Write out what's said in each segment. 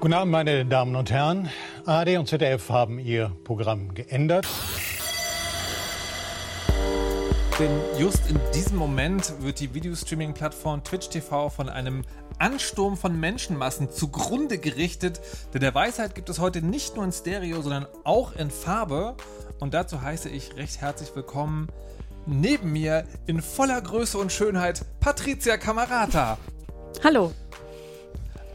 Guten Abend, meine Damen und Herren. ARD und ZDF haben ihr Programm geändert. Denn just in diesem Moment wird die Videostreaming-Plattform Twitch TV von einem Ansturm von Menschenmassen zugrunde gerichtet. Denn der Weisheit gibt es heute nicht nur in Stereo, sondern auch in Farbe. Und dazu heiße ich recht herzlich willkommen neben mir in voller Größe und Schönheit Patricia Camarata. Hallo.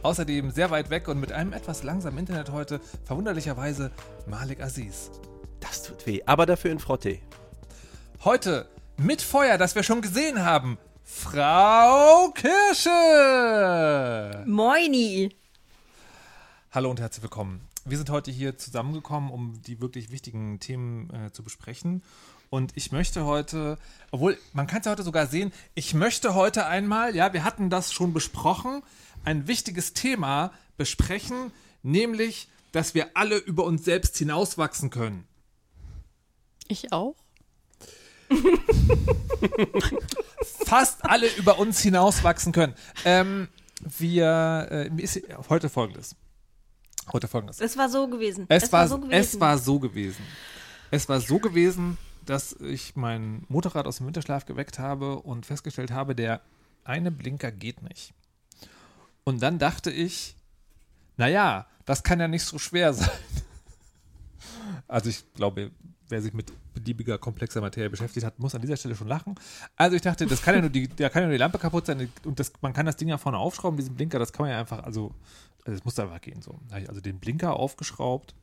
Außerdem sehr weit weg und mit einem etwas langsamen Internet heute verwunderlicherweise Malik Aziz. Das tut weh, aber dafür in Frotte. Heute mit Feuer, das wir schon gesehen haben, Frau Kirsche. Moini. Hallo und herzlich willkommen. Wir sind heute hier zusammengekommen, um die wirklich wichtigen Themen äh, zu besprechen. Und ich möchte heute, obwohl man kann es ja heute sogar sehen, ich möchte heute einmal, ja, wir hatten das schon besprochen, ein wichtiges Thema besprechen, nämlich, dass wir alle über uns selbst hinauswachsen können. Ich auch. Fast alle über uns hinauswachsen können. Ähm, wir, äh, ist heute folgendes. Heute folgendes. Es war so gewesen. Es, es war, war, so gewesen. Es war so gewesen. Es war so gewesen, dass ich mein Motorrad aus dem Winterschlaf geweckt habe und festgestellt habe, der eine Blinker geht nicht. Und dann dachte ich, naja, das kann ja nicht so schwer sein. Also ich glaube, wer sich mit beliebiger komplexer Materie beschäftigt hat, muss an dieser Stelle schon lachen. Also ich dachte, das kann ja nur die, da kann ja nur die Lampe kaputt sein und das, man kann das Ding ja vorne aufschrauben, diesen Blinker, das kann man ja einfach, also, also es muss einfach gehen so. Da habe ich also den Blinker aufgeschraubt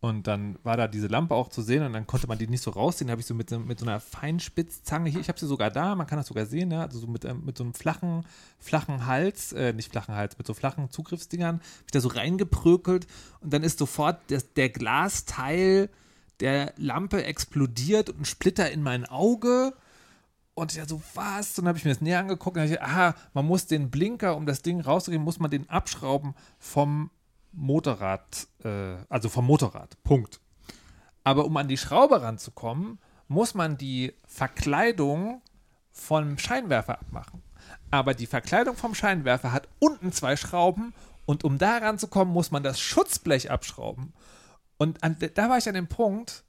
und dann war da diese Lampe auch zu sehen und dann konnte man die nicht so rausziehen. Da habe ich so mit, mit so einer Feinspitzzange hier, ich habe sie sogar da, man kann das sogar sehen, ja, also so mit, ähm, mit so einem flachen, flachen Hals, äh, nicht flachen Hals, mit so flachen Zugriffsdingern, habe ich da so reingeprökelt und dann ist sofort das, der Glasteil der Lampe explodiert und ein Splitter in mein Auge. Und ich ja so, was? Und dann habe ich mir das näher angeguckt und ich, aha, man muss den Blinker, um das Ding rauszugehen, muss man den abschrauben vom Motorrad, äh, also vom Motorrad. Punkt. Aber um an die Schraube ranzukommen, muss man die Verkleidung vom Scheinwerfer abmachen. Aber die Verkleidung vom Scheinwerfer hat unten zwei Schrauben und um da ranzukommen, muss man das Schutzblech abschrauben. Und an, da war ich an dem Punkt,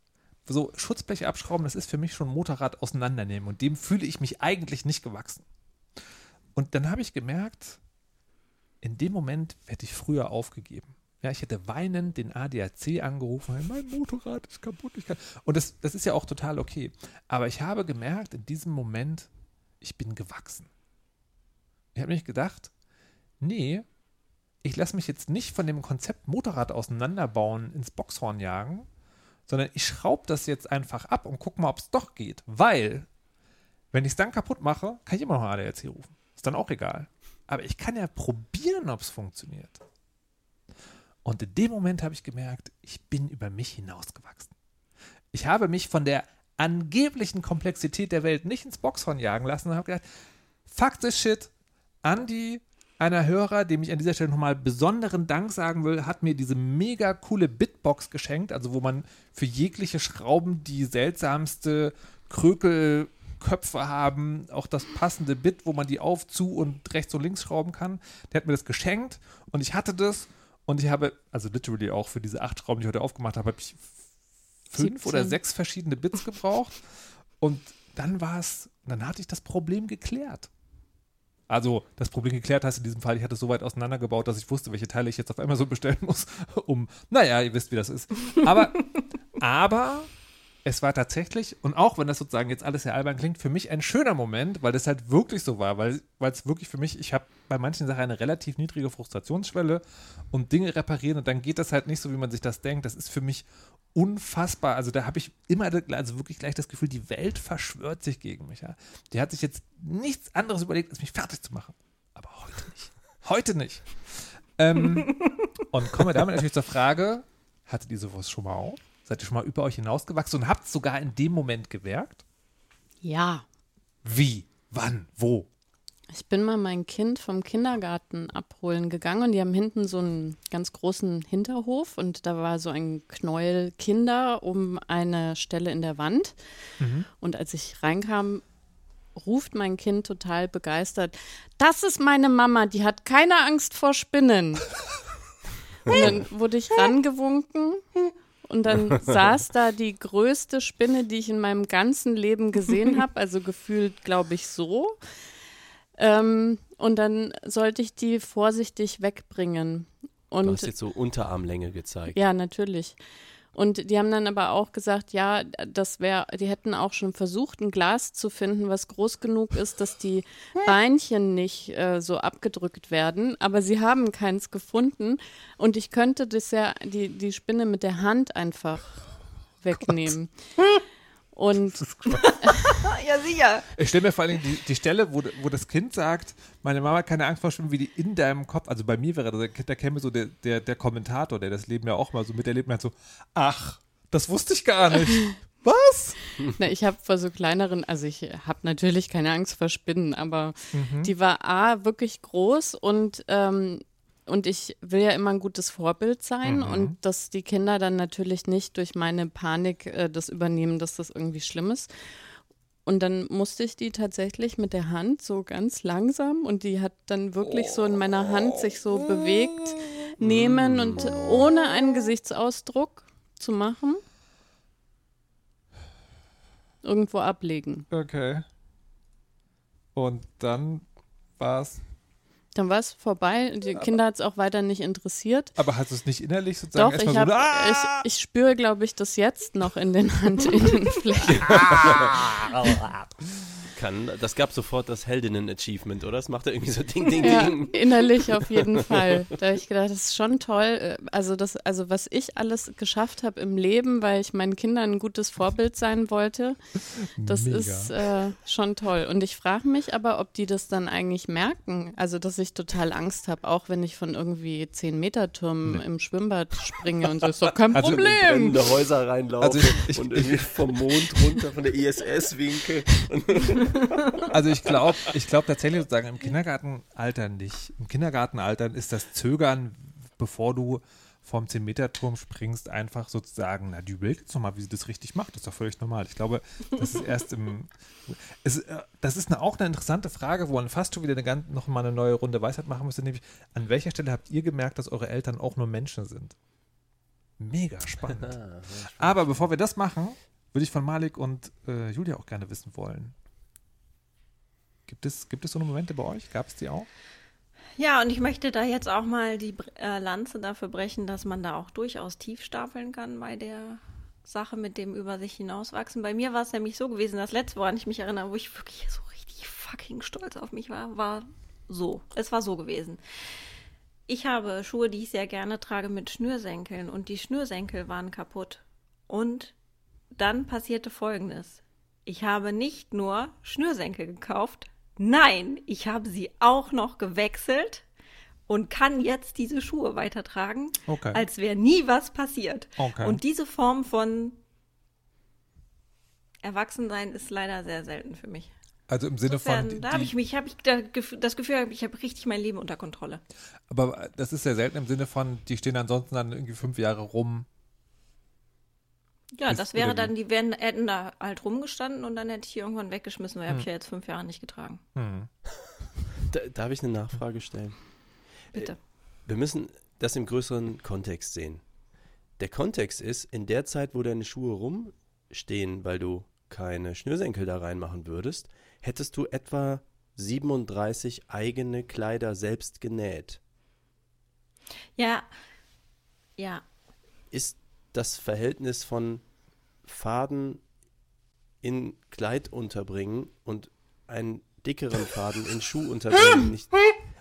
so Schutzblech abschrauben, das ist für mich schon Motorrad auseinandernehmen und dem fühle ich mich eigentlich nicht gewachsen. Und dann habe ich gemerkt, in dem Moment hätte ich früher aufgegeben. Ja, ich hätte weinend den ADAC angerufen, mein Motorrad ist kaputt. Ich kann. Und das, das ist ja auch total okay. Aber ich habe gemerkt, in diesem Moment, ich bin gewachsen. Ich habe mich gedacht, nee, ich lasse mich jetzt nicht von dem Konzept Motorrad auseinanderbauen ins Boxhorn jagen, sondern ich schraube das jetzt einfach ab und gucke mal, ob es doch geht. Weil, wenn ich es dann kaputt mache, kann ich immer noch ADAC rufen. Ist dann auch egal. Aber ich kann ja probieren, ob es funktioniert. Und in dem Moment habe ich gemerkt, ich bin über mich hinausgewachsen. Ich habe mich von der angeblichen Komplexität der Welt nicht ins Boxhorn jagen lassen und habe gedacht, fuck this shit. Andy, einer Hörer, dem ich an dieser Stelle nochmal besonderen Dank sagen will, hat mir diese mega coole Bitbox geschenkt, also wo man für jegliche Schrauben die seltsamste Krökel Köpfe haben, auch das passende Bit, wo man die auf, zu und rechts und links schrauben kann. Der hat mir das geschenkt und ich hatte das und ich habe, also literally auch für diese acht Schrauben, die ich heute aufgemacht habe, habe ich fünf 17. oder sechs verschiedene Bits gebraucht und dann war es, dann hatte ich das Problem geklärt. Also das Problem geklärt heißt in diesem Fall, ich hatte es so weit auseinandergebaut, dass ich wusste, welche Teile ich jetzt auf einmal so bestellen muss, um, naja, ihr wisst, wie das ist. Aber, aber es war tatsächlich, und auch wenn das sozusagen jetzt alles sehr albern klingt, für mich ein schöner Moment, weil das halt wirklich so war, weil es wirklich für mich, ich habe bei manchen Sachen eine relativ niedrige Frustrationsschwelle und Dinge reparieren und dann geht das halt nicht so, wie man sich das denkt. Das ist für mich unfassbar. Also da habe ich immer, also wirklich gleich das Gefühl, die Welt verschwört sich gegen mich. Ja. Die hat sich jetzt nichts anderes überlegt, als mich fertig zu machen. Aber heute nicht. Heute nicht. ähm, und komme damit natürlich zur Frage, hattet ihr sowas schon mal auf? Seid ihr schon mal über euch hinausgewachsen und habt es sogar in dem Moment gemerkt? Ja. Wie? Wann? Wo? Ich bin mal mein Kind vom Kindergarten abholen gegangen und die haben hinten so einen ganz großen Hinterhof und da war so ein Knäuel Kinder um eine Stelle in der Wand. Mhm. Und als ich reinkam, ruft mein Kind total begeistert: Das ist meine Mama, die hat keine Angst vor Spinnen. Und dann wurde ich rangewunken und dann saß da die größte Spinne, die ich in meinem ganzen Leben gesehen habe, also gefühlt, glaube ich, so. Ähm, und dann sollte ich die vorsichtig wegbringen. Und du hast jetzt so Unterarmlänge gezeigt. ja, natürlich. Und die haben dann aber auch gesagt, ja, das wäre, die hätten auch schon versucht, ein Glas zu finden, was groß genug ist, dass die Beinchen nicht äh, so abgedrückt werden. Aber sie haben keins gefunden. Und ich könnte das ja, die, die Spinne mit der Hand einfach wegnehmen. Und Ja, sicher. Ich stelle mir vor allem die, die Stelle, wo, wo das Kind sagt, meine Mama hat keine Angst vor Schwimmen, wie die in deinem Kopf, also bei mir wäre das, da käme so der, der, der Kommentator, der das Leben ja auch mal so miterlebt hat, so, ach, das wusste ich gar nicht. Was? na, ich habe vor so kleineren, also ich habe natürlich keine Angst vor Spinnen, aber die war A, wirklich groß und ähm, und ich will ja immer ein gutes Vorbild sein und dass die Kinder dann natürlich nicht durch meine Panik äh, das übernehmen, dass das irgendwie schlimm ist. Und dann musste ich die tatsächlich mit der Hand so ganz langsam und die hat dann wirklich so in meiner Hand sich so bewegt, nehmen und ohne einen Gesichtsausdruck zu machen, irgendwo ablegen. Okay. Und dann war es, Dann war es vorbei. Die Kinder hat es auch weiter nicht interessiert. aber hast du es nicht innerlich sozusagen Doch, ich, erstmal hab, so, ah! ich, ich spüre, glaube ich, das jetzt noch in den Handinnenflächen. Kann, das gab sofort das Heldinnen-Achievement, oder? Das macht er irgendwie so Ding, Ding, Ja, Ding. innerlich auf jeden Fall. Da habe ich gedacht, das ist schon toll. Äh, Also, das, also was ich alles geschafft habe im Leben, weil ich meinen Kindern ein gutes Vorbild sein wollte, das Mega. ist äh, schon toll. Und ich frage mich aber, ob die das dann eigentlich merken. Also, dass ich total Angst habe, auch wenn ich von irgendwie 10-Meter-Türmen im Schwimmbad springe und so, ist doch kein Also, Problem. Brennende Häuser reinlaufen Also ich- ich- und irgendwie vom Mond runter, von der ISS-Winkel. Also ich glaube ich glaub tatsächlich sozusagen im Kindergartenalter nicht. Im Kindergartenalter ist das Zögern, bevor du vom 10-Meter-Turm springst, einfach sozusagen, na, die überlegt jetzt nochmal, wie sie das richtig macht. Das ist doch völlig normal. Ich glaube, das ist erst im. Es, äh, das ist eine, auch eine interessante Frage, wo man fast schon wieder eine, ganz- noch mal eine neue Runde Weisheit machen müsste, nämlich an welcher Stelle habt ihr gemerkt, dass eure Eltern auch nur Menschen sind? Mega spannend. Aber bevor wir das machen, würde ich von Malik und äh, Julia auch gerne wissen wollen. Gibt es, gibt es so Momente bei euch? Gab es die auch? Ja, und ich möchte da jetzt auch mal die äh, Lanze dafür brechen, dass man da auch durchaus tief stapeln kann bei der Sache mit dem über sich hinauswachsen. Bei mir war es nämlich so gewesen, das letzte, woran ich mich erinnere, wo ich wirklich so richtig fucking stolz auf mich war, war so. Es war so gewesen. Ich habe Schuhe, die ich sehr gerne trage, mit Schnürsenkeln und die Schnürsenkel waren kaputt. Und dann passierte Folgendes. Ich habe nicht nur Schnürsenkel gekauft, nein, ich habe sie auch noch gewechselt und kann jetzt diese Schuhe weitertragen, Okay. als wäre nie was passiert. Okay. Und diese Form von Erwachsensein ist leider sehr selten für mich. Also im Sinne von. Insofern, Die, da habe ich mich, habe ich da das Gefühl, ich habe richtig mein Leben unter Kontrolle. aber das ist ja selten im Sinne von, die stehen ansonsten dann irgendwie fünf Jahre rum. Ja, Ist- das wäre dann, die wären, hätten da halt rumgestanden und dann hätte ich die irgendwann weggeschmissen, weil habe ich ja jetzt fünf Jahre nicht getragen. Hm. Da, darf ich eine Nachfrage stellen? Bitte. Wir müssen das im größeren Kontext sehen. Der Kontext ist, in der Zeit, wo deine Schuhe rumstehen, weil du keine Schnürsenkel da reinmachen würdest, hättest du etwa 37 eigene Kleider selbst genäht. Ja, ja, Ist das Verhältnis von Faden in Kleid unterbringen und einen dickeren Faden in Schuh unterbringen nicht.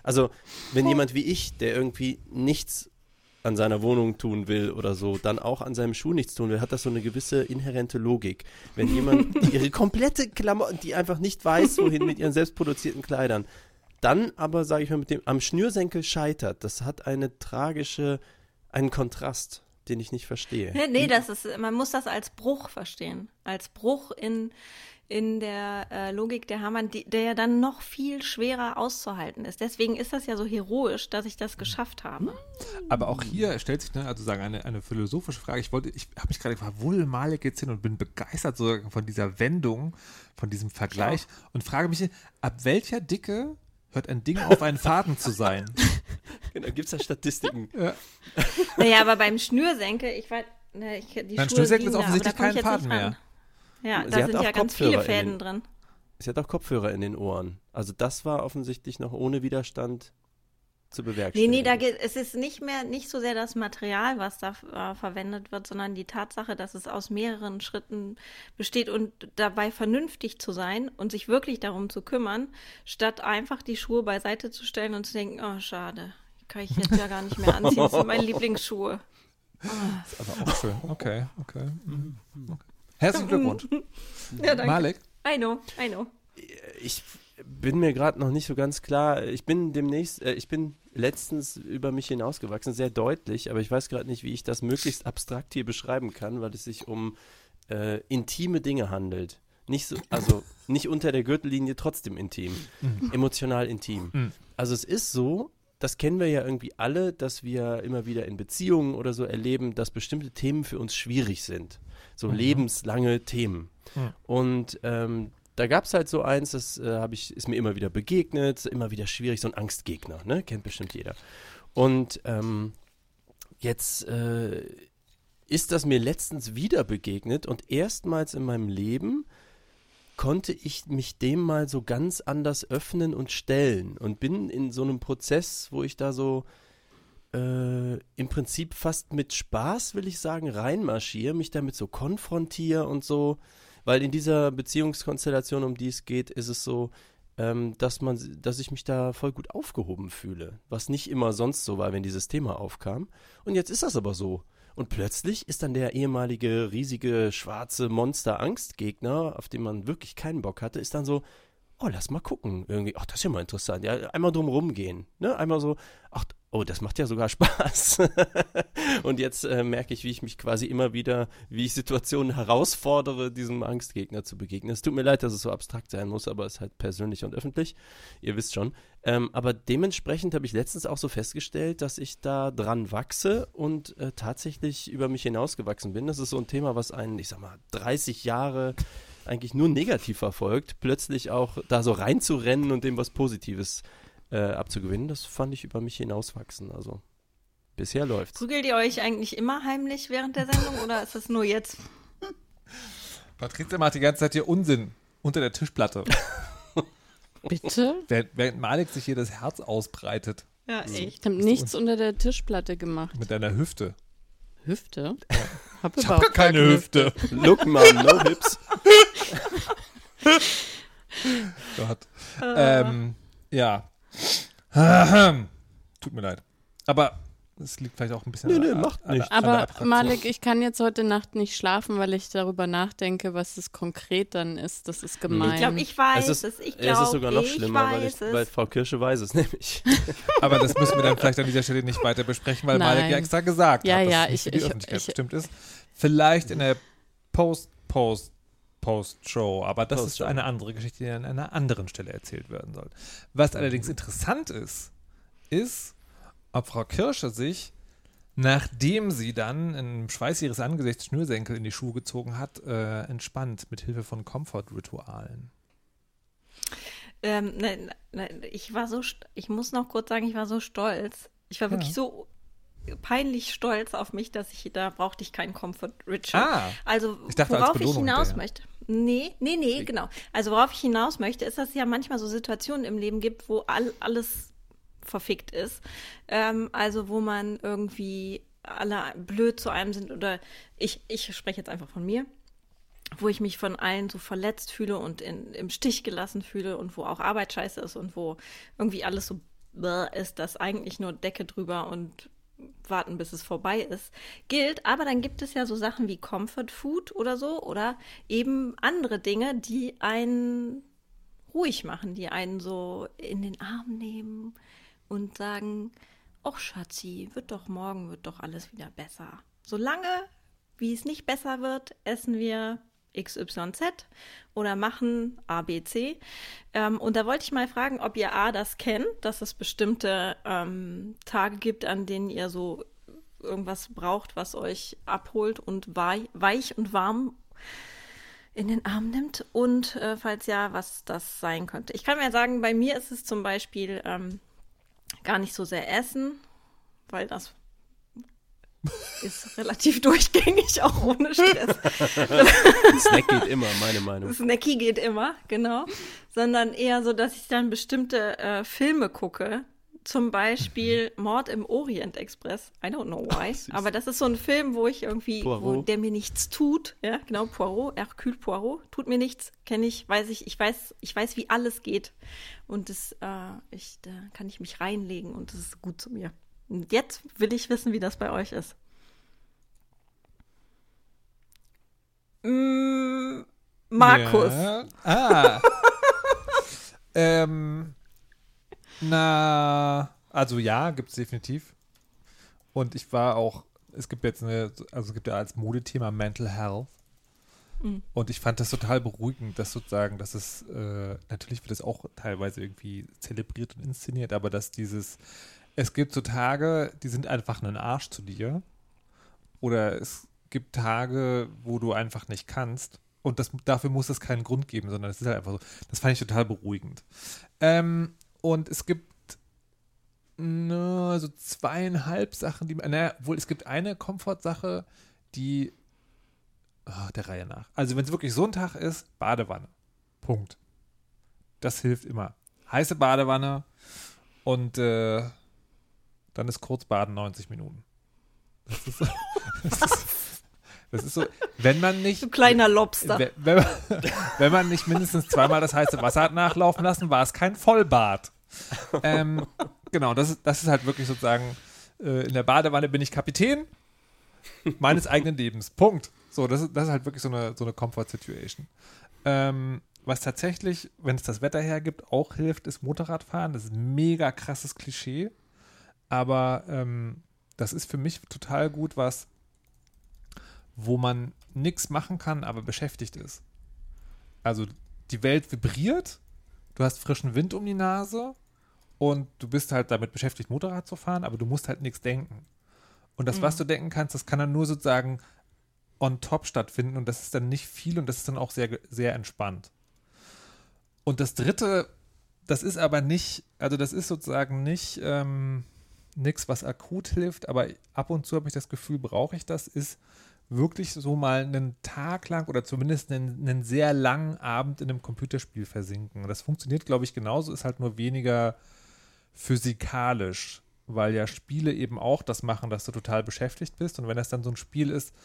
Also, wenn jemand wie ich, der irgendwie nichts an seiner Wohnung tun will oder so, dann auch an seinem Schuh nichts tun will, hat das so eine gewisse inhärente Logik. Wenn jemand ihre komplette Klamotten, die einfach nicht weiß, wohin mit ihren selbstproduzierten Kleidern, dann aber, sage ich mal, mit dem am Schnürsenkel scheitert, das hat eine tragische, einen Kontrast, den ich nicht verstehe. Nee, nee, das ist, man muss das als Bruch verstehen. Als Bruch in, in der äh, Logik der Hamann, die, der ja dann noch viel schwerer auszuhalten ist. Deswegen ist das ja so heroisch, dass ich das geschafft habe. Aber auch hier stellt sich ne, also sagen eine, eine philosophische Frage. Ich wollte, ich habe mich gerade gefragt, wo will Malik jetzt hin und bin begeistert sozusagen von dieser Wendung, von diesem Vergleich und frage mich, ab welcher Dicke hört ein Ding auf, einen Faden zu sein? Genau, gibt es da Statistiken? Ja. Naja, aber beim Schnürsenkel, ich weiß, ne, ich, die Beim Schuhe Schnürsenkel ist offensichtlich da komm ich kein Faden nicht mehr. Ja, Sie da sind ja ganz viele Fäden den- drin. Sie hat auch Kopfhörer in den Ohren. Also das war offensichtlich noch ohne Widerstand zu Nee, bewerkstelligen. nee, da geht, es ist nicht mehr, nicht so sehr das Material, was da äh, verwendet wird, sondern die Tatsache, dass es aus mehreren Schritten besteht und dabei vernünftig zu sein und sich wirklich darum zu kümmern, statt einfach die Schuhe beiseite zu stellen und zu denken, oh, schade, kann ich jetzt ja gar nicht mehr anziehen, das sind meine Lieblingsschuhe. Aber auch schön. Okay, okay. Mhm. okay. Herzlichen Glückwunsch. Ja, danke. Malik. I know, I know. ich bin mir gerade noch nicht so ganz klar. Ich bin demnächst, äh, ich bin letztens über mich hinausgewachsen, sehr deutlich, aber ich weiß gerade nicht, wie ich das möglichst abstrakt hier beschreiben kann, weil es sich um äh, intime Dinge handelt. Nicht so, also nicht unter der Gürtellinie, trotzdem intim. Emotional intim. Mhm. Also es ist so, das kennen wir ja irgendwie alle, dass wir immer wieder in Beziehungen oder so erleben, dass bestimmte Themen für uns schwierig sind. So lebenslange Themen. Mhm. Und ähm, da gab es halt so eins, das äh, ich, ist mir immer wieder begegnet, immer wieder schwierig, so ein Angstgegner, ne? Kennt bestimmt jeder. Und ähm, jetzt äh, ist das mir letztens wieder begegnet und erstmals in meinem Leben konnte ich mich dem mal so ganz anders öffnen und stellen und bin in so einem Prozess, wo ich da so äh, im Prinzip fast mit Spaß, will ich sagen, reinmarschiere, mich damit so konfrontiere und so, weil in dieser Beziehungskonstellation, um die es geht, ist es so, ähm, dass man, dass ich mich da voll gut aufgehoben fühle, was nicht immer sonst so war, wenn dieses Thema aufkam. Und jetzt ist das aber so. Und plötzlich ist dann der ehemalige riesige schwarze Monster-Angstgegner, auf den man wirklich keinen Bock hatte, ist dann so, oh, lass mal gucken. Irgendwie, ach, das ist ja mal interessant. Ja, einmal drum rumgehen. Ne? Einmal so, ach, oh, das macht ja sogar Spaß. und jetzt äh, merke ich, wie ich mich quasi immer wieder, wie ich Situationen herausfordere, diesem Angstgegner zu begegnen. Es tut mir leid, dass es so abstrakt sein muss, aber es ist halt persönlich und öffentlich. Ihr wisst schon. Ähm, aber dementsprechend habe ich letztens auch so festgestellt, dass ich da dran wachse und äh, tatsächlich über mich hinausgewachsen bin. Das ist so ein Thema, was einen, ich sag mal, 30 Jahre eigentlich nur negativ verfolgt, plötzlich auch da so reinzurennen und dem was Positives äh, abzugewinnen, das fand ich über mich hinauswachsen. Also bisher läuft's. Prügelt ihr euch eigentlich immer heimlich während der Sendung oder ist es nur jetzt? Patricia macht die ganze Zeit hier Unsinn unter der Tischplatte. Bitte? während, Malik sich hier das Herz ausbreitet Ja, echt. Ich habe nichts unter der Tischplatte gemacht. mit deiner Hüfte. Hüfte? Hab Ich habe keine Hüfte. Look, Mom, no hips. Gott. Äh. Ähm, ja. Tut mir leid. Aber es liegt vielleicht auch ein bisschen nö, an- macht an, nichts. an Aber. Malik, ich kann jetzt heute Nacht nicht schlafen, weil ich darüber nachdenke, was es konkret dann ist. Das ist gemein. Ich glaube, ich weiß Es es. ist, Ich es glaube, ist sogar noch schlimmer, weil, ich, es. weil Frau Kirsche weiß es nämlich. Aber das müssen wir dann vielleicht an dieser Stelle nicht weiter besprechen, weil Nein. Malik ja extra gesagt Ja, hat, dass ja, es nicht ich- für die ich- Öffentlichkeit ich- bestimmt ist. Vielleicht in der Post, Post, Post-Show, aber das ist Post-Show. eine andere Geschichte, die an einer anderen Stelle erzählt werden soll. Was allerdings interessant ist, ist, ob Frau Kirsche sich, nachdem sie dann im Schweiß ihres Angesichts Schnürsenkel in die Schuhe gezogen hat, äh, entspannt mit Hilfe von Komfortritualen. Ähm, nein, nein, ich war so, ich muss noch kurz sagen, ich war so stolz. Ich war Ja. wirklich so peinlich stolz auf mich, dass ich, da brauchte ich keinen Comfort Ritual. Ah, Also, Ich dachte, als worauf ich Belohnung hinaus hinterher. möchte. Nee, nee, nee, genau. Also, worauf ich hinaus möchte, ist, dass es ja manchmal so Situationen im Leben gibt, wo all, alles verfickt ist. Ähm, also, wo man irgendwie alle blöd zu einem sind oder ich, ich spreche jetzt einfach von mir wo ich mich von allen so verletzt fühle und in, im Stich gelassen fühle und wo auch Arbeit scheiße ist und wo irgendwie alles so ist, dass eigentlich nur Decke drüber und warten, bis es vorbei ist, gilt. Aber dann gibt es ja so Sachen wie Comfort Food oder so oder eben andere Dinge, die einen ruhig machen, die einen so in den Arm nehmen und sagen, ach Schatzi, wird doch morgen, wird doch alles wieder besser. Solange, wie es nicht besser wird, essen wir XYZ oder machen ABC. Ähm, und da wollte ich mal fragen, ob ihr A das kennt, dass es bestimmte ähm, Tage gibt, an denen ihr so irgendwas braucht, was euch abholt und wei weich und warm in den Arm nimmt und äh, falls ja, was das sein könnte. Ich kann mir sagen, bei mir ist es zum Beispiel ähm, gar nicht so sehr essen, weil das ist relativ durchgängig, auch ohne Stress. Snack geht immer, meine Meinung. Snacky geht immer, genau. Sondern eher so, dass ich dann bestimmte äh, Filme gucke. Zum Beispiel Mord im Orient Express. I don't know why. süß. Aber das ist so ein Film, wo ich irgendwie, wo, der mir nichts tut. Ja, genau, Poirot, Hercule Poirot. Tut mir nichts, kenne ich, weiß ich, ich weiß, ich weiß, wie alles geht. Und das, äh, ich, da kann ich mich reinlegen und das ist gut zu mir. Und jetzt will ich wissen, wie das bei euch ist. Mm, Markus. Ja. Ah. ähm, na, also ja, gibt es definitiv. Und ich war auch, es gibt jetzt eine, also es gibt ja als Modethema Mental Health. Mhm. Und ich fand das total beruhigend, dass sozusagen, dass es, äh, natürlich wird es auch teilweise irgendwie zelebriert und inszeniert, aber dass dieses, es gibt so Tage, die sind einfach ein Arsch zu dir. Oder es gibt Tage, wo du einfach nicht kannst. Und das, dafür muss es keinen Grund geben, sondern es ist halt einfach so. Das fand ich total beruhigend. Ähm, und es gibt ne, so zweieinhalb Sachen, die, naja, wohl, es gibt eine Komfortsache, die ah, der Reihe nach. Also wenn es wirklich so ein Tag ist, Badewanne. Punkt. Das hilft immer. Heiße Badewanne und äh, dann ist Kurzbaden 90 Minuten. Das ist, so- das ist, das ist so, wenn man nicht Du kleiner Lobster. wenn, wenn, man, wenn man nicht mindestens zweimal das heiße Wasser hat nachlaufen lassen, war es kein Vollbad. Ähm, genau, das ist, das ist halt wirklich sozusagen, äh, in der Badewanne bin ich Kapitän meines eigenen Lebens. Punkt. So, das ist, das ist halt wirklich so eine, so eine Comfort-Situation. Ähm, was tatsächlich, wenn es das Wetter hergibt, auch hilft, ist Motorradfahren. Das ist ein mega krasses Klischee. Aber ähm, das ist für mich total gut, was, wo man nichts machen kann, aber beschäftigt ist. Also die Welt vibriert, du hast frischen Wind um die Nase und du bist halt damit beschäftigt, Motorrad zu fahren, aber du musst halt nichts denken. Und das, was du denken kannst, das kann dann nur sozusagen on top stattfinden und das ist dann nicht viel und das ist dann auch sehr, sehr entspannt. Und das dritte, das ist aber nicht, also das ist sozusagen nicht ähm, nichts, was akut hilft, aber ab und zu habe ich das Gefühl, brauche ich das, ist wirklich so mal einen Tag lang oder zumindest einen, einen sehr langen Abend in einem Computerspiel versinken. Das funktioniert, glaube ich, genauso, ist halt nur weniger physikalisch, weil ja Spiele eben auch das machen, dass du total beschäftigt bist. Und wenn das dann so ein Spiel ist,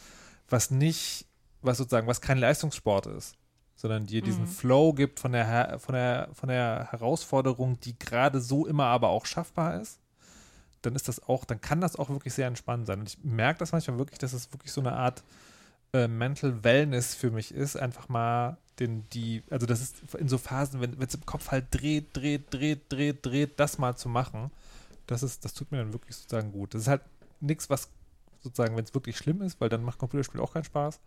was nicht, was sozusagen, was kein Leistungssport ist, sondern dir diesen Flow gibt von der, von der, von der Herausforderung, die gerade so immer aber auch schaffbar ist, dann ist das auch, dann kann das auch wirklich sehr entspannend sein. Und ich merke das manchmal wirklich, dass es wirklich so eine Art äh, Mental Wellness für mich ist, einfach mal den, die, also das ist in so Phasen, wenn es im Kopf halt dreht, dreht, dreht, dreht, dreht, das mal zu machen, das ist, das tut mir dann wirklich sozusagen gut. Das ist halt nichts, was sozusagen, wenn es wirklich schlimm ist, weil dann macht Computerspiel auch keinen Spaß.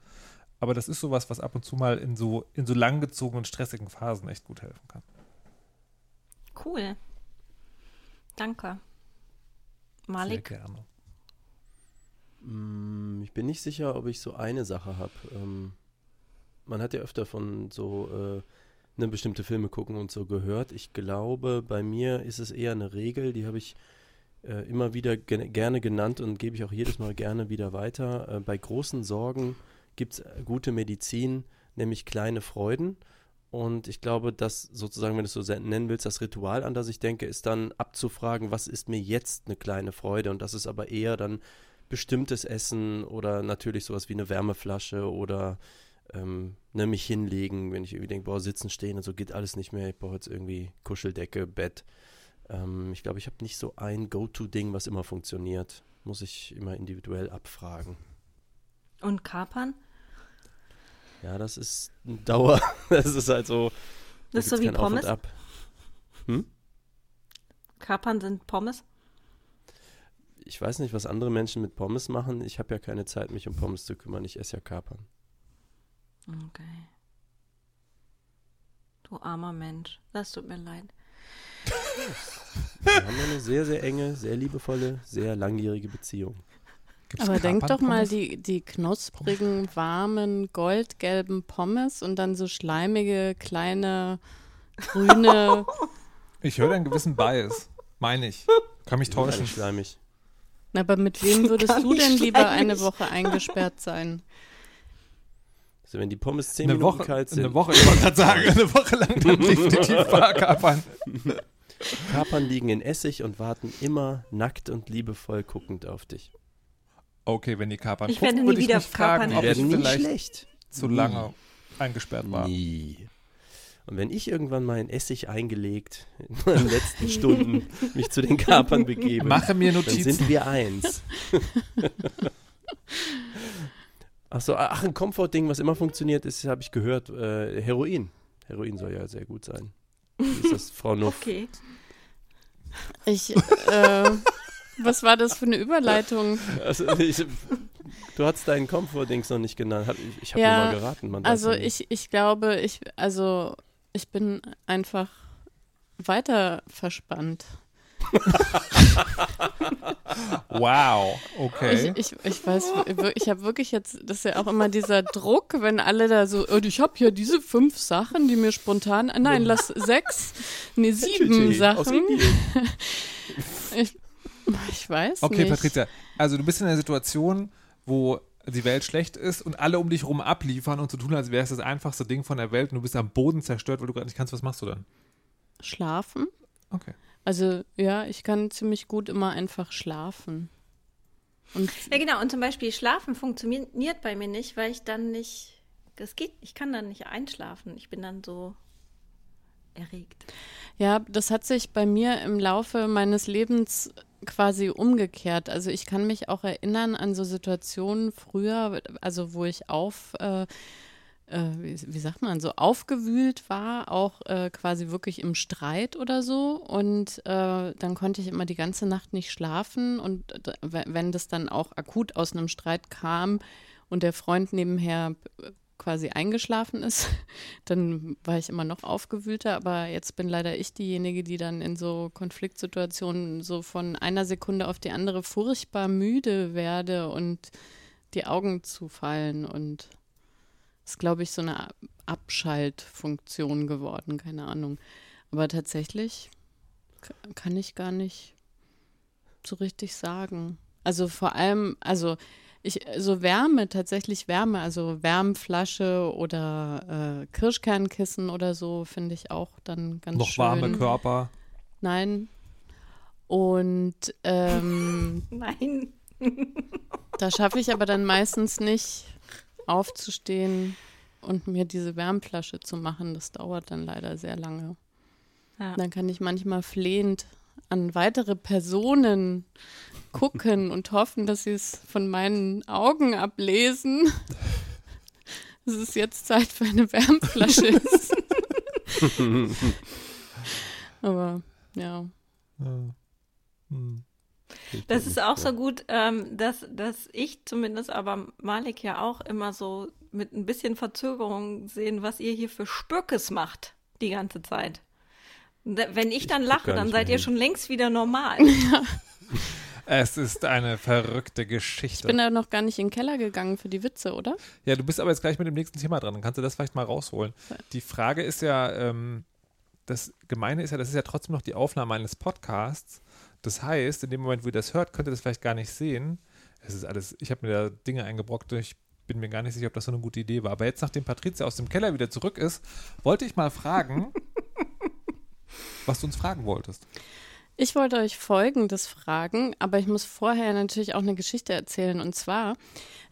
Aber das ist sowas, was ab und zu mal in so, in so langgezogenen, stressigen Phasen echt gut helfen kann. Cool. Danke. Malik. Sehr gerne. Mm, Ich bin nicht sicher, ob ich so eine Sache habe. Ähm, man hat ja öfter von so äh, eine bestimmte Filme gucken und so gehört. Ich glaube, bei mir ist es eher eine Regel, die habe ich äh, immer wieder gen gerne genannt und gebe ich auch jedes Mal gerne wieder weiter. Äh, bei großen Sorgen gibt es gute Medizin, nämlich kleine Freuden. Und ich glaube, dass sozusagen, wenn du es so nennen willst, das Ritual, an das ich denke, ist dann abzufragen, was ist mir jetzt eine kleine Freude? Und das ist aber eher dann bestimmtes Essen oder natürlich sowas wie eine Wärmeflasche oder ähm, ne, mich hinlegen, wenn ich irgendwie denke, boah, sitzen, stehen und so geht alles nicht mehr. Ich brauche jetzt irgendwie Kuscheldecke, Bett. Ähm, ich glaube, ich habe nicht so ein Go-To-Ding, was immer funktioniert. Muss ich immer individuell abfragen. Und Kapern? Ja, das ist eine Dauer. Das ist halt so. da Das ist so wie Auf Pommes? Ab. Hm? Kapern sind Pommes? Ich weiß nicht, was andere Menschen mit Pommes machen. Ich habe ja keine Zeit, mich um Pommes zu kümmern. Ich esse ja Kapern. Okay. Du armer Mensch. Das tut mir leid. Wir haben eine sehr, sehr enge, sehr liebevolle, sehr langjährige Beziehung. Gibt's Aber denk doch mal die, die knusprigen, warmen, goldgelben Pommes und dann so schleimige, kleine, grüne. Ich höre einen gewissen Bias. Meine ich. Kann mich täuschen. schleimig. Na, Aber mit wem würdest Gar du denn lieber eine Woche eingesperrt sein? Also wenn die Pommes 10 Eine Minuten Woche, kalt sind, eine Woche, ich wollte gerade sagen, eine Woche lang dann definitiv verkapern. Kapern liegen in Essig und warten immer nackt und liebevoll guckend auf dich. Okay, wenn die kapern. Ich gucken, werde nie würde ich wieder mich fragen, kapern. ob Die ich nie vielleicht schlecht. zu Nie. lange eingesperrt war. Nie. Und wenn ich irgendwann mal in Essig eingelegt in meinen letzten Stunden mich zu den Kapern begebe, Mache mir dann Notizen. sind wir eins. Achso, ach, ein Komfortding, was immer funktioniert, ist, habe ich gehört, äh, Heroin. Heroin soll ja sehr gut sein. Wie ist das, Frau Nuff? Okay. Ich, äh, was war das für eine Überleitung? Also, ich, du hast deinen Komfortdings noch nicht genannt. Ich, ich habe Ja, nur mal geraten. Man Also ich, ich glaube, ich, also ich bin einfach weiter verspannt. Wow, okay. Ich, ich, ich weiß, ich habe wirklich jetzt, das ist ja auch immer dieser Druck, wenn alle da so, "Äh, ich habe hier diese fünf Sachen, die mir spontan, nein, lass sechs, nee, sieben Sachen. Ich, ich weiß Okay, nicht. Patricia, also du bist in einer Situation, wo die Welt schlecht ist und alle um dich rum abliefern und so tun, als wäre es das einfachste Ding von der Welt und du bist am Boden zerstört, weil du gerade nicht kannst. Was machst du dann? Schlafen? Okay. Also ja, ich kann ziemlich gut immer einfach schlafen. Und Ja, genau. Und zum Beispiel Schlafen funktioniert bei mir nicht, weil ich dann nicht. Das geht, ich kann dann nicht einschlafen. Ich bin dann so erregt. Ja, das hat sich bei mir im Laufe meines Lebens quasi umgekehrt. Also ich kann mich auch erinnern an so Situationen früher, also wo ich auf, äh, äh, wie, wie sagt man, so aufgewühlt war, auch äh, quasi wirklich im Streit oder so. Und äh, dann konnte ich immer die ganze Nacht nicht schlafen. Und wenn das dann auch akut aus einem Streit kam und der Freund nebenher quasi eingeschlafen ist, dann war ich immer noch aufgewühlter, aber jetzt bin leider ich diejenige, die dann in so Konfliktsituationen so von einer Sekunde auf die andere furchtbar müde werde und die Augen zufallen und ist, glaube ich, so eine Ab- Abschaltfunktion geworden, keine Ahnung. Aber tatsächlich kann ich gar nicht so richtig sagen. Also vor allem, also ich, so Wärme, tatsächlich Wärme, also Wärmflasche oder äh, Kirschkernkissen oder so, finde ich auch dann ganz Noch schön. warme Körper. Nein. Und ähm, Nein. da schaffe ich aber dann meistens nicht aufzustehen und mir diese Wärmflasche zu machen. Das dauert dann leider sehr lange. Ja. Dann kann ich manchmal flehend an weitere Personen gucken und hoffen, dass sie es von meinen Augen ablesen. Dass es jetzt Zeit für eine Wärmflasche ist. Aber ja. Ja. Hm. Das ist auch so gut, ähm, dass, dass ich zumindest, aber Malik ja auch immer so mit ein bisschen Verzögerung sehen, was ihr hier für Spürkes macht die ganze Zeit. Wenn ich dann guck lache, dann seid ihr hin. schon längst wieder normal. Es ist eine verrückte Ich Geschichte. bin da noch gar nicht in den Keller gegangen für die Witze, oder? Ja, du bist aber jetzt gleich mit dem nächsten Thema dran. Dann kannst du das vielleicht mal rausholen. Die Frage ist ja, ähm, das Gemeine ist ja, das ist ja trotzdem noch die Aufnahme eines Podcasts. Das heißt, in dem Moment, wo ihr das hört, könnt ihr das vielleicht gar nicht sehen. Es ist alles, ich habe mir da Dinge eingebrockt, ich bin mir gar nicht sicher, ob das so eine gute Idee war. Aber jetzt, nachdem Patricia aus dem Keller wieder zurück ist, wollte ich mal fragen, was du uns fragen wolltest. Ich wollte euch Folgendes fragen, aber ich muss vorher natürlich auch eine Geschichte erzählen. Und zwar,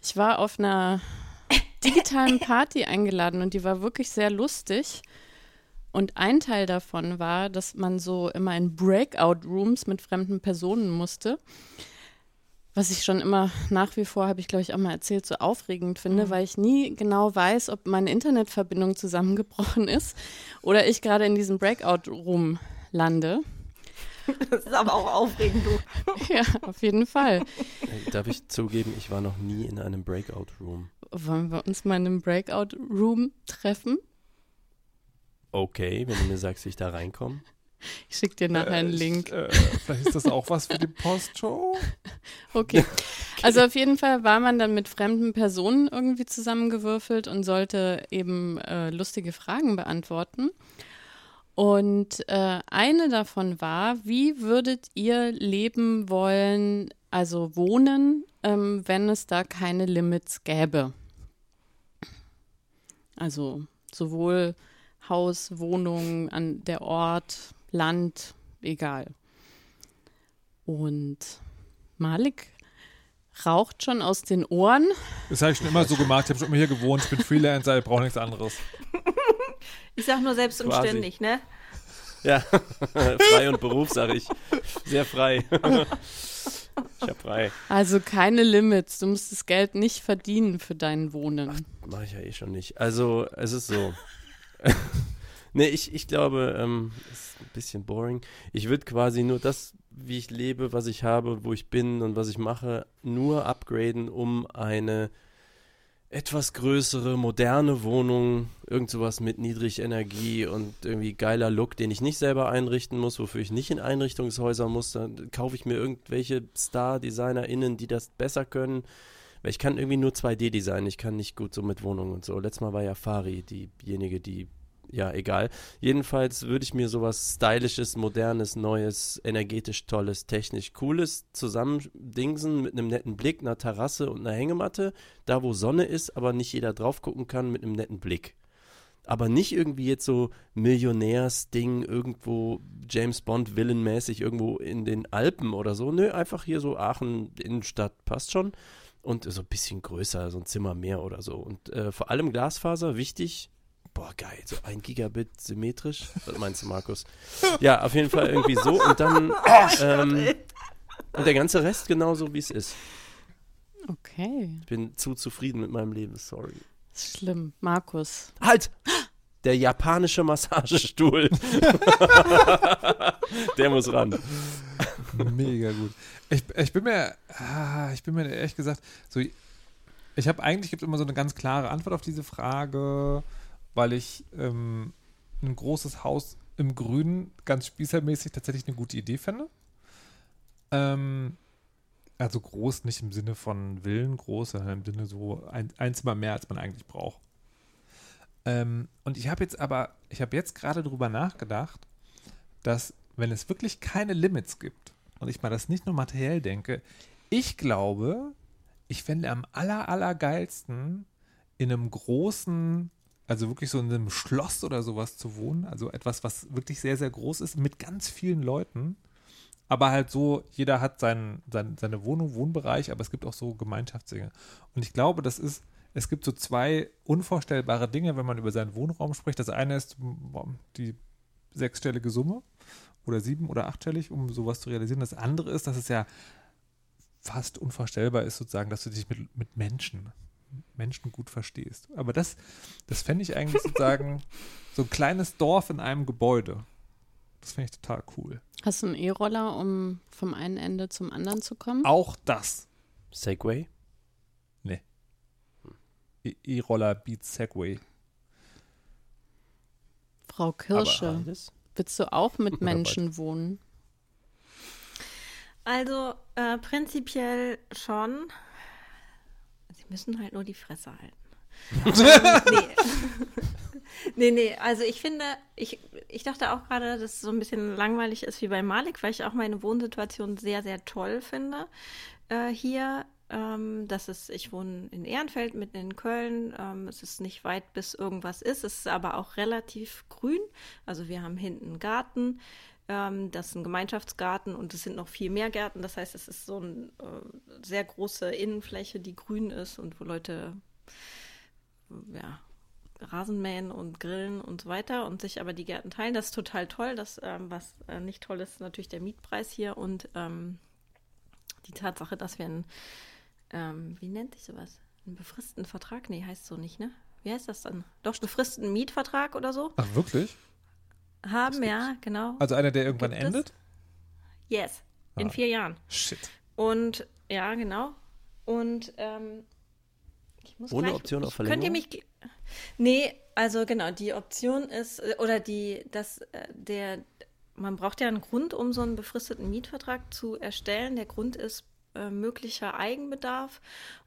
ich war auf einer digitalen Party eingeladen und die war wirklich sehr lustig. Und ein Teil davon war, dass man so immer in Breakout-Rooms mit fremden Personen musste. Was ich schon immer nach wie vor, habe ich glaube ich auch mal erzählt, so aufregend finde, weil ich nie genau weiß, ob meine Internetverbindung zusammengebrochen ist oder ich gerade in diesem Breakout-Room lande. Das ist aber auch aufregend, du. Ja, auf jeden Fall. Äh, Darf ich zugeben, ich war noch nie in einem Breakout-Room. Wollen wir uns mal in einem Breakout-Room treffen? Okay, wenn du mir sagst, wie ich da reinkomme. Ich schicke dir nachher einen Link. Äh, vielleicht ist das auch was für die Postshow. Okay. Also auf jeden Fall war man dann mit fremden Personen irgendwie zusammengewürfelt und sollte eben äh, lustige Fragen beantworten. Und äh, eine davon war, wie würdet ihr leben wollen, also wohnen, ähm, wenn es da keine Limits gäbe? Also sowohl Haus, Wohnung, an der Ort, Land, egal. Und Malik raucht schon aus den Ohren. Das habe ich schon immer so gemacht. Ich habe schon immer hier gewohnt. Ich bin Freelancer, ich brauche nichts anderes. Ich sag nur selbst und ständig, ne? Ja, frei und Beruf, sage ich. Sehr frei. ich hab frei. Also keine Limits. Du musst das Geld nicht verdienen für dein Wohnen. Mache ich ja eh schon nicht. Also, es ist so. nee, ich, ich glaube, ähm, ist ein bisschen boring. Ich würde quasi nur das, wie ich lebe, was ich habe, wo ich bin und was ich mache, nur upgraden, um eine etwas größere, moderne Wohnung, irgend sowas mit Niedrigenergie und irgendwie geiler Look, den ich nicht selber einrichten muss, wofür ich nicht in Einrichtungshäuser muss. Dann kaufe ich mir irgendwelche Star-DesignerInnen, die das besser können. Weil ich kann irgendwie nur 2D-Design, ich kann nicht gut so mit Wohnungen und so. Letztes Mal war ja Fari diejenige, die, ja, egal. Jedenfalls würde ich mir sowas Stylisches, Modernes, Neues, energetisch Tolles, technisch Cooles zusammendingsen mit einem netten Blick, einer Terrasse und einer Hängematte, da wo Sonne ist, aber nicht jeder drauf gucken kann mit einem netten Blick. Aber nicht irgendwie jetzt so Millionärsding irgendwo James Bond Villenmäßig irgendwo in den Alpen oder so. Nö, einfach hier so Aachen Innenstadt passt schon und so ein bisschen größer, so ein Zimmer mehr oder so. Und äh, vor allem Glasfaser, wichtig. Boah, geil, so ein Gigabit symmetrisch. Was meinst du, Markus? Ja, auf jeden Fall irgendwie so. Und dann ähm, und der ganze Rest genauso, wie es ist. Okay. Ich bin zu zufrieden mit meinem Leben, sorry. Ist schlimm. Markus. Halt! Der japanische Massagestuhl. der muss ran. Mega gut. Ich, ich bin mir, ah, ich bin mir ehrlich gesagt, so, ich habe eigentlich gibt immer so eine ganz klare Antwort auf diese Frage, weil ich ähm, ein großes Haus im Grünen ganz spießermäßig tatsächlich eine gute Idee fände. Ähm, also groß nicht im Sinne von Villen groß, sondern im Sinne so ein, ein Zimmer mehr, als man eigentlich braucht. Ähm, und ich habe jetzt aber, ich habe jetzt gerade drüber nachgedacht, dass wenn es wirklich keine Limits gibt und ich mal das nicht nur materiell denke, ich glaube, ich fände am aller, allergeilsten in einem großen, also wirklich so in einem Schloss oder sowas zu wohnen, also etwas, was wirklich sehr, sehr groß ist, mit ganz vielen Leuten, aber halt so, jeder hat sein, sein, seine Wohnung, Wohnbereich, aber es gibt auch so Gemeinschaftsdinge. Und ich glaube, das ist, es gibt so zwei unvorstellbare Dinge, wenn man über seinen Wohnraum spricht. Das eine ist die sechsstellige Summe oder sieben- oder achtstellig, um sowas zu realisieren. Das andere ist, dass es ja fast unvorstellbar ist, sozusagen, dass du dich mit, mit Menschen, Menschen gut verstehst. Aber das, das fände ich eigentlich sozusagen so ein kleines Dorf in einem Gebäude. Das finde ich total cool. Hast du einen E-Roller, um vom einen Ende zum anderen zu kommen? Auch das. Segway? E- E-Roller Beats Segway. Frau Kirsche, willst du auch mit Menschen wohnen? Also äh, prinzipiell schon. Müssen halt nur die Fresse halten. ähm, nee. nee, nee, also ich finde, ich, ich dachte auch gerade, dass es so ein bisschen langweilig ist wie bei Malik, weil ich auch meine Wohnsituation sehr, sehr toll finde. Äh, hier, ähm, das ist, ich wohne in Ehrenfeld, mitten in Köln. Ähm, es ist nicht weit, bis irgendwas ist. Es ist aber auch relativ grün. Also wir haben hinten einen Garten. Ähm, das ist ein Gemeinschaftsgarten und es sind noch viel mehr Gärten. Das heißt, es ist so eine äh, sehr große Innenfläche, die grün ist und wo Leute ja, Rasenmähen und Grillen und so weiter und sich aber die Gärten teilen. Das ist total toll. Das, ähm, was äh, nicht toll ist, ist natürlich der Mietpreis hier und ähm, die Tatsache, dass wir einen, ähm, wie nennt sich sowas? Einen befristeten Vertrag? Nee, heißt so nicht, ne? Wie heißt das dann? Doch, befristeten Mietvertrag oder so? Ach, wirklich? Haben, ja, genau. Also einer, der irgendwann Gibt es? endet? Yes, in Ah. vier Jahren. Shit. Und ja, genau. Und ähm, ich muss Ohne gleich, Option auf ich- Könnt ihr Verlängerung? mich. Nee, also genau, die Option ist, äh, oder die, das, äh, der, man braucht ja einen Grund, um so einen befristeten Mietvertrag zu erstellen. Der Grund ist, äh, möglicher Eigenbedarf.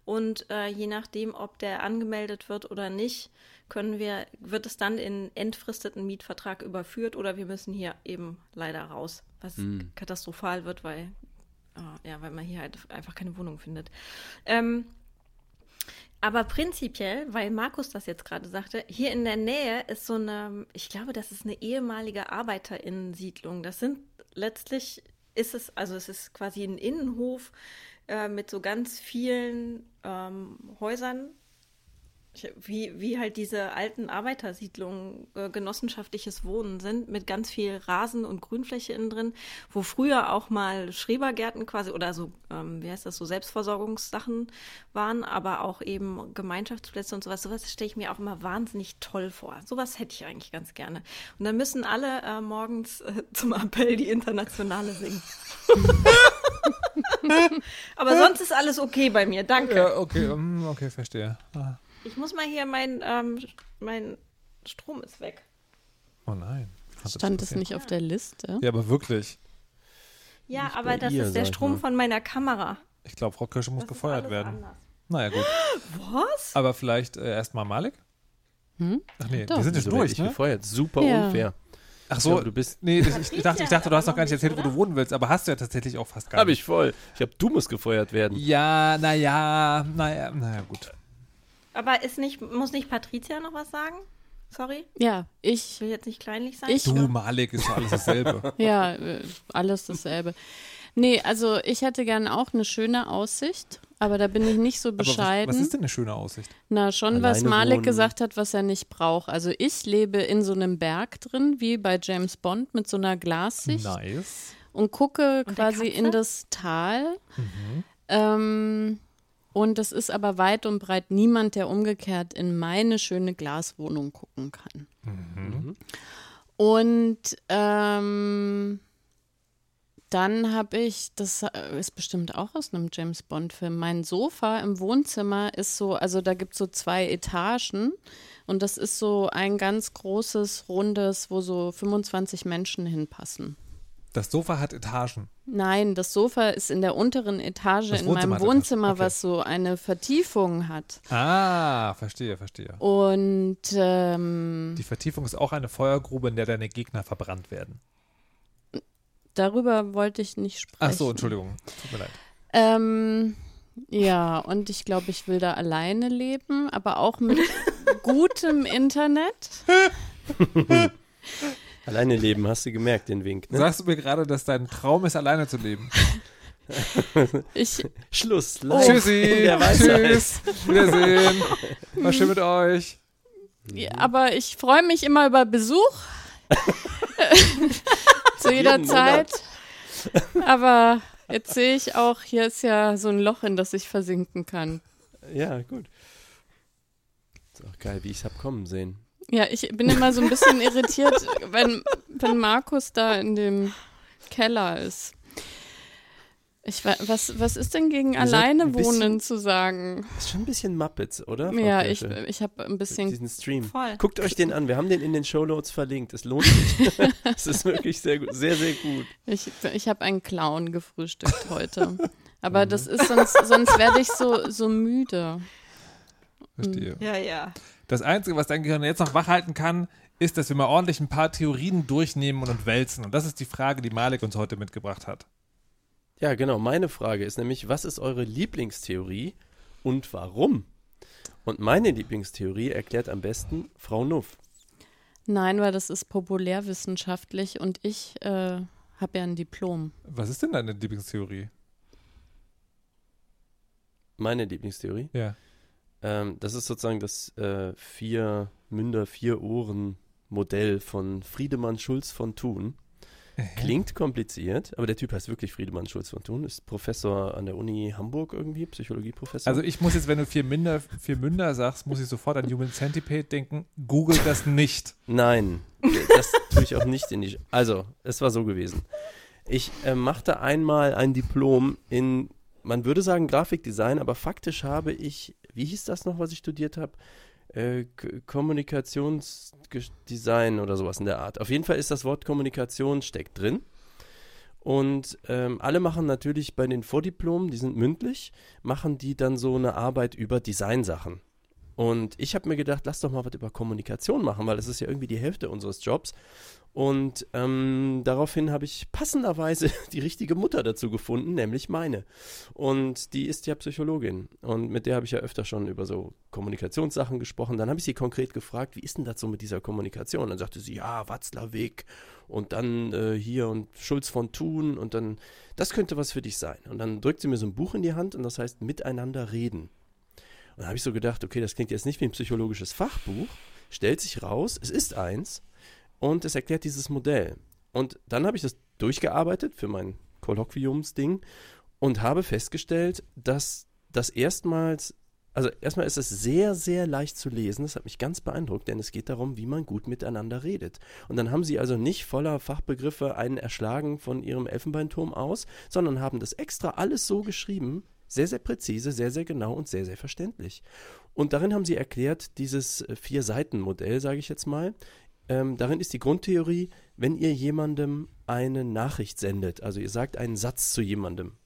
Und äh, je nachdem, ob der angemeldet wird oder nicht, können wir, wird es dann in entfristeten Mietvertrag überführt oder wir müssen hier eben leider raus, was Hm. katastrophal wird, weil, äh, ja, weil man hier halt einfach keine Wohnung findet. Ähm, aber prinzipiell, weil Markus das jetzt gerade sagte, hier in der Nähe ist so eine, ich glaube, das ist eine ehemalige Arbeiterinnensiedlung. Das sind letztlich, ist es, also es ist quasi ein Innenhof äh, mit so ganz vielen ähm, Häusern, wie, wie halt diese alten Arbeitersiedlungen äh, genossenschaftliches Wohnen sind, mit ganz viel Rasen und Grünfläche innen drin, wo früher auch mal Schrebergärten quasi oder so, ähm, wie heißt das, so Selbstversorgungssachen waren, aber auch eben Gemeinschaftsplätze und sowas. Sowas stelle ich mir auch immer wahnsinnig toll vor. Sowas hätte ich eigentlich ganz gerne. Und dann müssen alle äh, morgens äh, zum Appell die Internationale singen. aber sonst ist alles okay bei mir. Danke. Ja, okay, mm, okay, verstehe. Ah. Ich muss mal hier, mein, ähm, mein Strom ist weg. Oh nein. Das Stand es nicht auf der Liste? Ja, aber wirklich. Ja, Nicht aber das ihr, ist der Strom von meiner Kamera. Ich glaube, Frau Kirsche muss Das ist gefeuert alles werden. anders. Naja, gut. Was? Aber vielleicht äh, erstmal Malik? Hm? Ach nee, Doch. wir sind jetzt werd durch, ich ne? gefeuert? Super Ja. unfair. Ach so, glaube, du bist. nee, das, ich, ich, dachte, ich dachte, du hast noch gar nicht erzählt, wo du wohnen willst, aber hast du ja tatsächlich auch fast gar Hab nicht. ich voll. Ich glaube, du musst gefeuert werden. Ja, naja, naja, naja, gut. Aber ist nicht, muss nicht Patricia noch was sagen? Sorry, Ja, ich ich, will jetzt nicht kleinlich sein. Ich- Du, Malik, ist alles dasselbe. ja, äh, alles dasselbe. Nee, also ich hätte gerne auch eine schöne Aussicht, aber da bin ich nicht so aber was, bescheiden. was ist denn eine schöne Aussicht? Na, schon, was Alleine Malik wohnen. gesagt hat, was er nicht braucht. Also ich lebe in so einem Berg drin, wie bei James Bond, mit so einer Glassicht Nice. und gucke Und quasi in das Tal. Mhm. Ähm, und es ist aber weit und breit niemand, der umgekehrt in meine schöne Glaswohnung gucken kann. Mhm. Und ähm, dann habe ich, das äh, ist bestimmt auch aus einem James Bond-Film, mein Sofa im Wohnzimmer ist so, also da gibt es so zwei Etagen und das ist so ein ganz großes, rundes, wo so 25 Menschen hinpassen. Das Sofa hat Etagen. Nein, das Sofa ist in der unteren Etage in meinem Wohnzimmer, okay. was so eine Vertiefung hat. Ah, verstehe, verstehe. Und ähm, Die Vertiefung ist auch eine Feuergrube, in der deine Gegner verbrannt werden. darüber wollte ich nicht sprechen. Ach so, Entschuldigung. Tut mir leid. Ähm, ja, und ich glaube, ich will da alleine leben, aber auch mit gutem Internet. Alleine leben, hast du gemerkt, den Wink. Ne? Sagst du mir gerade, dass dein Traum ist, alleine zu leben? Ich, Schluss. Oh. Tschüssi. Tschüss. Wiedersehen. War schön mit euch. ja, aber ich freue mich immer über Besuch. Zu jeder Zeit. Aber jetzt sehe ich auch, hier ist ja so ein Loch, in das ich versinken kann. Ja, gut. Ist auch geil, wie ich es hab kommen sehen. Ja, ich bin immer so ein bisschen irritiert, wenn, wenn Markus da in dem Keller ist. Ich, wa- was, was ist denn gegen alleine wohnen zu sagen? Ist schon ein bisschen Muppets, oder? Frau Ja, ich, Kirsche? ich habe ein bisschen. Diesen Stream. Voll. Guckt euch den an. Wir haben den in den Shownotes verlinkt. Es lohnt sich. Es ist wirklich sehr gut. Sehr, sehr gut. Ich, ich habe einen Clown gefrühstückt heute. Aber Mhm. das ist sonst, sonst werde ich so, so müde. Verstehe. Ja, ja. Das Einzige, was dein Gehirn jetzt noch wachhalten kann, ist, dass wir mal ordentlich ein paar Theorien durchnehmen und, wälzen. Und das ist die Frage, die Malik uns heute mitgebracht hat. Ja, genau. Meine Frage ist nämlich, was ist eure Lieblingstheorie und warum? Und meine Lieblingstheorie erklärt am besten Frau Nuff. Nein, weil das ist populärwissenschaftlich und ich äh, habe ja ein Diplom. Was ist denn deine Lieblingstheorie? Meine Lieblingstheorie. Ja. Ähm, das ist sozusagen das äh, vier Münder, vier Ohren Modell von Friedemann Schulz von Thun. Klingt kompliziert, aber der Typ heißt wirklich Friedemann Schulz von Thun, ist Professor an der Uni Hamburg irgendwie, Psychologieprofessor. Also ich muss jetzt, wenn du vier Münder, vier Münder sagst, muss ich sofort an Human Centipede denken. Google das nicht. Nein, das tue ich auch nicht in die. Also, es war so gewesen. Ich äh, machte einmal ein Diplom in, man würde sagen Grafikdesign, aber faktisch habe ich, wie hieß das noch, was ich studiert habe? Äh, Kommunikationsdesign oder sowas in der Art. Auf jeden Fall ist das Wort Kommunikation steckt drin. Und ähm, alle machen natürlich bei den Vordiplomen, die sind mündlich, machen die dann so eine Arbeit über Designsachen. Und ich habe mir gedacht, lass doch mal was über Kommunikation machen, weil das ist ja irgendwie die Hälfte unseres Jobs. Und ähm, daraufhin habe ich passenderweise die richtige Mutter dazu gefunden, nämlich meine. Und die ist ja Psychologin. Und mit der habe ich ja öfter schon über so Kommunikationssachen gesprochen. Dann habe ich sie konkret gefragt, wie ist denn das so mit dieser Kommunikation? Dann sagte sie, ja, Watzlawick und dann äh, hier und Schulz von Thun und dann, das könnte was für dich sein. Und dann drückt sie mir so ein Buch in die Hand und das heißt Miteinander reden. Dann habe ich so gedacht, okay, das klingt jetzt nicht wie ein psychologisches Fachbuch, stellt sich raus, es ist eins und es erklärt dieses Modell. Und dann habe ich das durchgearbeitet für mein Kolloquiumsding und habe festgestellt, dass das erstmals also erstmal ist es sehr, sehr leicht zu lesen. Das hat mich ganz beeindruckt, denn es geht darum, wie man gut miteinander redet. Und dann haben sie also nicht voller Fachbegriffe einen erschlagen von ihrem Elfenbeinturm aus, sondern haben das extra alles so geschrieben, sehr, sehr präzise, sehr, sehr genau und sehr, sehr verständlich. Und darin haben sie erklärt, dieses äh, Vier-Seiten-Modell, sage ich jetzt mal, ähm, darin ist die Grundtheorie, wenn ihr jemandem eine Nachricht sendet, also ihr sagt einen Satz zu jemandem,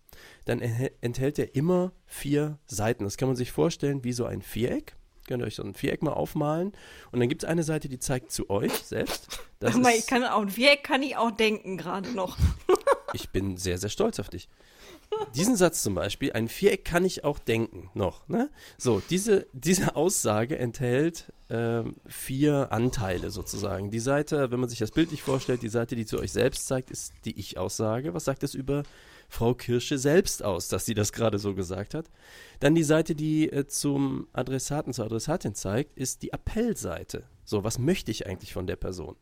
dann enthält er immer vier Seiten. Das kann man sich vorstellen wie so ein Viereck. Könnt ihr euch so ein Viereck mal aufmalen. Und dann gibt es eine Seite, die zeigt zu euch selbst. Das Aber ich kann auch, ein Viereck kann ich auch denken gerade noch. ich bin sehr, sehr stolz auf dich. Diesen Satz zum Beispiel, ein Viereck kann ich auch denken noch. Ne? So, diese, diese Aussage enthält äh, vier Anteile sozusagen. Die Seite, wenn man sich das bildlich vorstellt, die Seite, die zu euch selbst zeigt, ist die Ich-Aussage. Was sagt es über Frau Kirsche selbst aus, dass sie das gerade so gesagt hat. Dann die Seite, die äh, zum Adressaten, zur Adressatin zeigt, ist die Appellseite. So, was möchte ich eigentlich von der Person?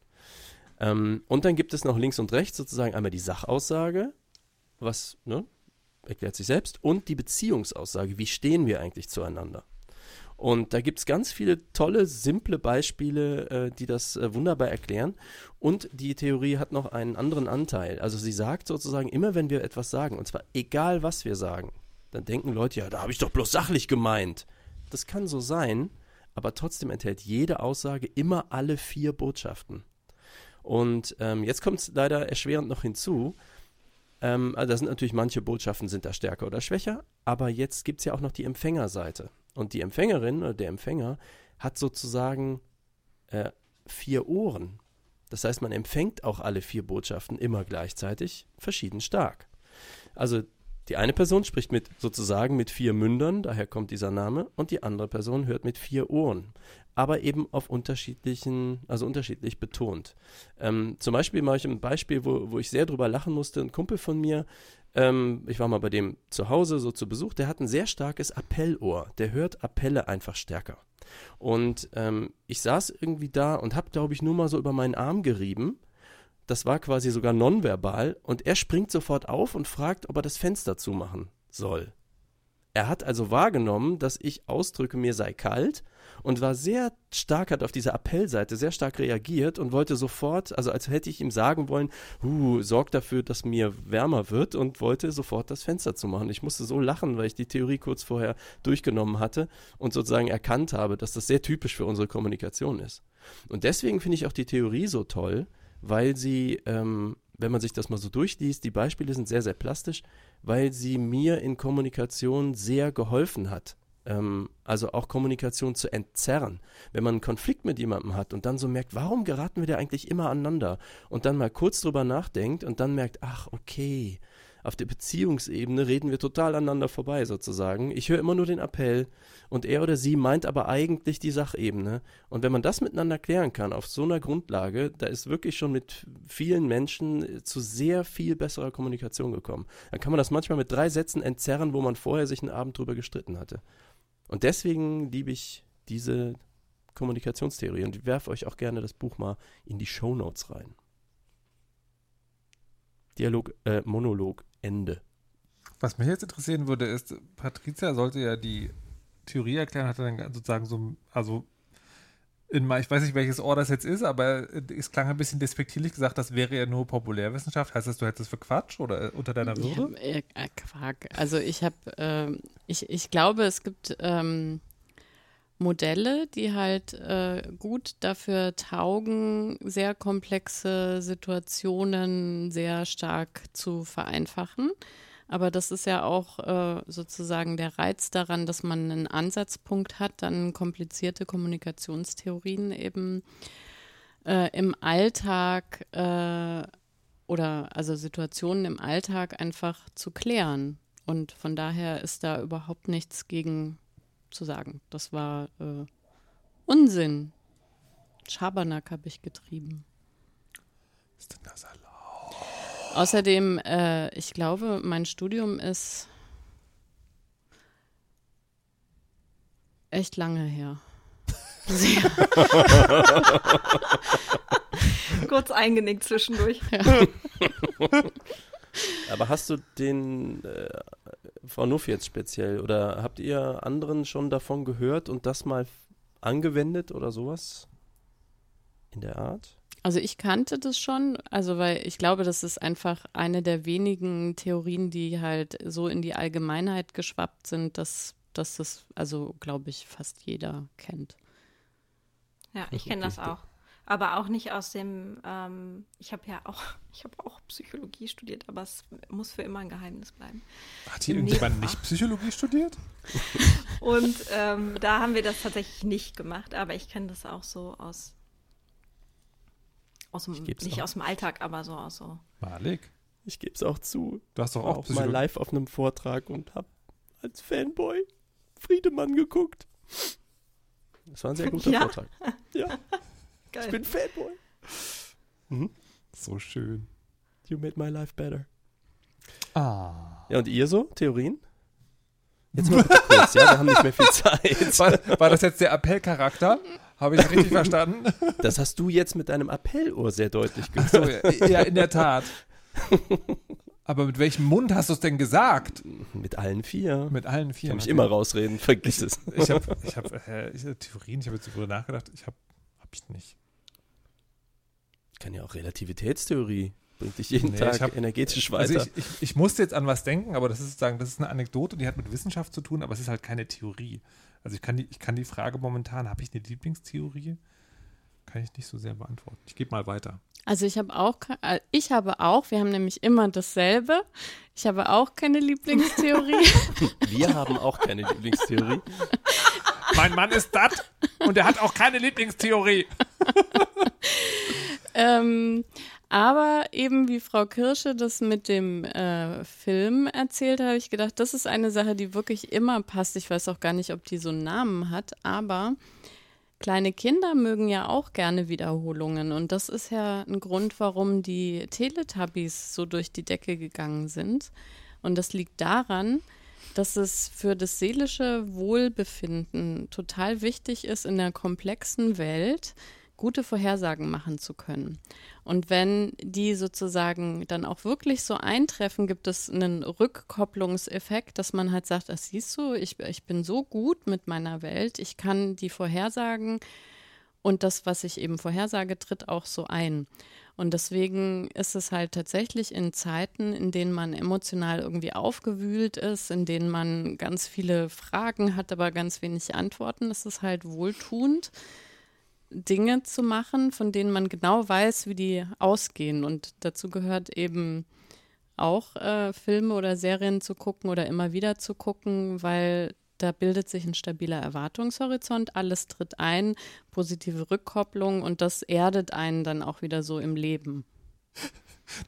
Ähm, und dann gibt es noch links und rechts sozusagen einmal die Sachaussage, was ne, erklärt sich selbst, und die Beziehungsaussage, wie stehen wir eigentlich zueinander? Und da gibt es ganz viele tolle, simple Beispiele, äh, die das äh, wunderbar erklären. Und die Theorie hat noch einen anderen Anteil. Also sie sagt sozusagen, immer wenn wir etwas sagen, und zwar egal was wir sagen, dann denken Leute, ja, da habe ich doch bloß sachlich gemeint. Das kann so sein, aber trotzdem enthält jede Aussage immer alle vier Botschaften. Und ähm, jetzt kommt es leider erschwerend noch hinzu. Ähm, also da sind natürlich manche Botschaften sind da stärker oder schwächer, aber jetzt gibt es ja auch noch die Empfängerseite. Und die Empfängerin oder der Empfänger hat sozusagen äh, vier Ohren. Das heißt, man empfängt auch alle vier Botschaften immer gleichzeitig verschieden stark. Also die eine Person spricht mit sozusagen mit vier Mündern, daher kommt dieser Name, und die andere Person hört mit vier Ohren, aber eben auf unterschiedlichen, also unterschiedlich betont. Ähm, zum Beispiel mache ich ein Beispiel, wo, wo ich sehr drüber lachen musste. Ein Kumpel von mir ähm, ich war mal bei dem zu Hause so zu Besuch. Der hat ein sehr starkes Appellohr. Der hört Appelle einfach stärker. Und ähm, ich saß irgendwie da und habe, glaube ich, nur mal so über meinen Arm gerieben. Das war quasi sogar nonverbal. Und er springt sofort auf und fragt, ob er das Fenster zumachen soll. Er hat also wahrgenommen, dass ich ausdrücke, mir sei kalt und war sehr stark, hat auf diese Appellseite sehr stark reagiert und wollte sofort, also als hätte ich ihm sagen wollen, huh, sorg dafür, dass mir wärmer wird und wollte sofort das Fenster zumachen. Ich musste so lachen, weil ich die Theorie kurz vorher durchgenommen hatte und sozusagen erkannt habe, dass das sehr typisch für unsere Kommunikation ist. Und deswegen finde ich auch die Theorie so toll, weil sie ähm, wenn man sich das mal so durchliest, die Beispiele sind sehr, sehr plastisch, weil sie mir in Kommunikation sehr geholfen hat. Ähm, also auch Kommunikation zu entzerren. Wenn man einen Konflikt mit jemandem hat und dann so merkt, warum geraten wir da eigentlich immer aneinander? Und dann mal kurz drüber nachdenkt und dann merkt, ach, okay, auf der Beziehungsebene reden wir total aneinander vorbei sozusagen. Ich höre immer nur den Appell und er oder sie meint aber eigentlich die Sachebene. Und wenn man das miteinander klären kann auf so einer Grundlage, da ist wirklich schon mit vielen Menschen zu sehr viel besserer Kommunikation gekommen. Dann kann man das manchmal mit drei Sätzen entzerren, wo man vorher sich einen Abend drüber gestritten hatte. Und deswegen liebe ich diese Kommunikationstheorie und ich werfe euch auch gerne das Buch mal in die Show Notes rein. Dialog, äh, Monolog, Ende. Was mich jetzt interessieren würde, ist, Patricia sollte ja die Theorie erklären, hat dann sozusagen so, also in, ich weiß nicht, welches Ohr das jetzt ist, aber es klang ein bisschen despektierlich gesagt, das wäre ja nur Populärwissenschaft. Heißt das, du hättest es für Quatsch oder äh, unter deiner Würde? Ja, äh, Quark. Also ich habe, äh, ich, ich glaube, es gibt ähm, Modelle, die halt äh, gut dafür taugen, sehr komplexe Situationen sehr stark zu vereinfachen. Aber das ist ja auch äh, sozusagen der Reiz daran, dass man einen Ansatzpunkt hat, dann komplizierte Kommunikationstheorien eben äh, im Alltag äh, oder also Situationen im Alltag einfach zu klären. Und von daher ist da überhaupt nichts gegen zu sagen. Das war äh, Unsinn. Schabernack habe ich getrieben. Ist denn das erlaubt? Außerdem, äh, ich glaube, mein Studium ist echt lange her. Sehr. Kurz eingenickt zwischendurch. Aber hast du den, äh, Frau Nuff jetzt speziell, oder habt ihr anderen schon davon gehört und das mal angewendet oder sowas? In der Art? Also ich kannte das schon, also weil ich glaube, das ist einfach eine der wenigen Theorien, die halt so in die Allgemeinheit geschwappt sind, dass, dass das, also glaube ich, fast jeder kennt. Ja, ich kenne das auch. Aber auch nicht aus dem, ähm, ich habe ja auch, ich habe auch Psychologie studiert, aber es muss für immer ein Geheimnis bleiben. Hat hier irgendjemand nicht Psychologie studiert? Und ähm, da haben wir das tatsächlich nicht gemacht, aber ich kenne das auch so aus, aus dem, nicht auch. aus dem Alltag, aber so aus so. Malik, Ich gebe es auch zu. du hast doch auch auch mal live auf einem Vortrag und hab als Fanboy Friedemann geguckt. Das war ein sehr guter Ja? Vortrag. Ja, Geil. ich bin Fanboy. Mhm. So schön. You made my life better. Ah. Ja, und ihr so? Theorien? Jetzt mal kurz, ja? Wir haben nicht mehr viel Zeit. War, war das jetzt der Appellcharakter? Habe ich das richtig verstanden? Das hast du jetzt mit deinem Appellohr sehr deutlich gehört. so, ja, in der Tat. Aber mit welchem Mund hast du es denn gesagt? Mit allen vier. Mit allen Ich vier. kann mich immer rausreden, vergiss es. Ich habe ich hab, äh, ich, hab Theorien, ich habe jetzt darüber nachgedacht. Ich habe hab ich nicht. Kann ja auch Relativitätstheorie. Bringt dich jeden Nee, Tag ich hab- energetisch Also weiter. ich, ich, ich musste jetzt an was denken, aber das ist sozusagen, das ist eine Anekdote, die hat mit Wissenschaft zu tun, aber es ist halt keine Theorie. Also ich kann die, ich kann die Frage momentan, habe ich eine Lieblingstheorie? Kann ich nicht so sehr beantworten. Ich gebe mal weiter. Also ich habe auch, äh, ich habe auch, wir haben nämlich immer dasselbe. Ich habe auch keine Lieblingstheorie. Wir haben auch keine Lieblingstheorie. Mein Mann ist dat und er hat auch keine Lieblingstheorie. ähm, aber eben wie Frau Kirsche das mit dem äh, Film erzählt, habe ich gedacht, das ist eine Sache, die wirklich immer passt. Ich weiß auch gar nicht, ob die so einen Namen hat, aber kleine Kinder mögen ja auch gerne Wiederholungen. Und das ist ja ein Grund, warum die Teletubbies so durch die Decke gegangen sind. Und das liegt daran, dass es für das seelische Wohlbefinden total wichtig ist, in der komplexen Welt gute Vorhersagen machen zu können. Und wenn die sozusagen dann auch wirklich so eintreffen, gibt es einen Rückkopplungseffekt, dass man halt sagt, das siehst du, ich, ich bin so gut mit meiner Welt, ich kann die Vorhersagen und das, was ich eben vorhersage, tritt auch so ein. Und deswegen ist es halt tatsächlich in Zeiten, in denen man emotional irgendwie aufgewühlt ist, in denen man ganz viele Fragen hat, aber ganz wenig Antworten, ist es halt wohltuend, Dinge zu machen, von denen man genau weiß, wie die ausgehen. Und dazu gehört eben auch äh, Filme oder Serien zu gucken oder immer wieder zu gucken, weil da bildet sich ein stabiler Erwartungshorizont, alles tritt ein, positive Rückkopplung. Und das erdet einen dann auch wieder so im Leben.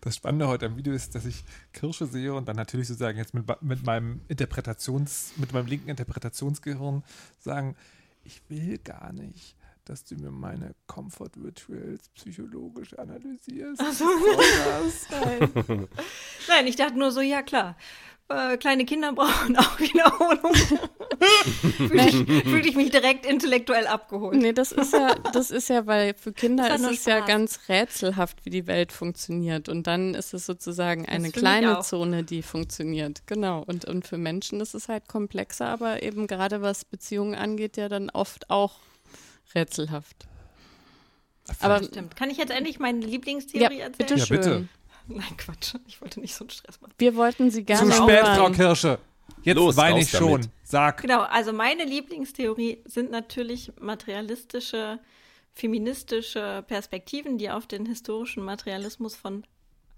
Das Spannende heute am Video ist, dass ich Kirsche sehe und dann natürlich sozusagen jetzt mit, mit meinem Interpretations, mit meinem linken Interpretationsgehirn sagen, ich will gar nicht, dass du mir meine Comfort Rituals psychologisch analysierst. Ach so. Was? Nein. Nein, ich dachte nur so, ja klar. Äh, kleine Kinder brauchen auch Wiederholung. Fühle ich, fühl ich mich direkt intellektuell abgeholt. Nee, das ist ja, das ist ja, weil für Kinder ist es ja ganz rätselhaft, wie die Welt funktioniert. Und dann ist es sozusagen eine kleine. Zone, die funktioniert. Genau. Und, und für Menschen ist es halt komplexer, aber eben gerade was Beziehungen angeht, ja dann oft auch rätselhaft. Aber Stimmt. Kann ich jetzt endlich meine Lieblingstheorie ja, erzählen? bitte Ja, schön. bitte. Nein, Quatsch. Ich wollte nicht so einen Stress machen. Wir wollten Sie Zu gerne spät, Frau. Kirsche. Jetzt Los, weine ich schon. damit. Sag. Genau, also meine Lieblingstheorie sind natürlich materialistische, feministische Perspektiven, die auf den historischen Materialismus von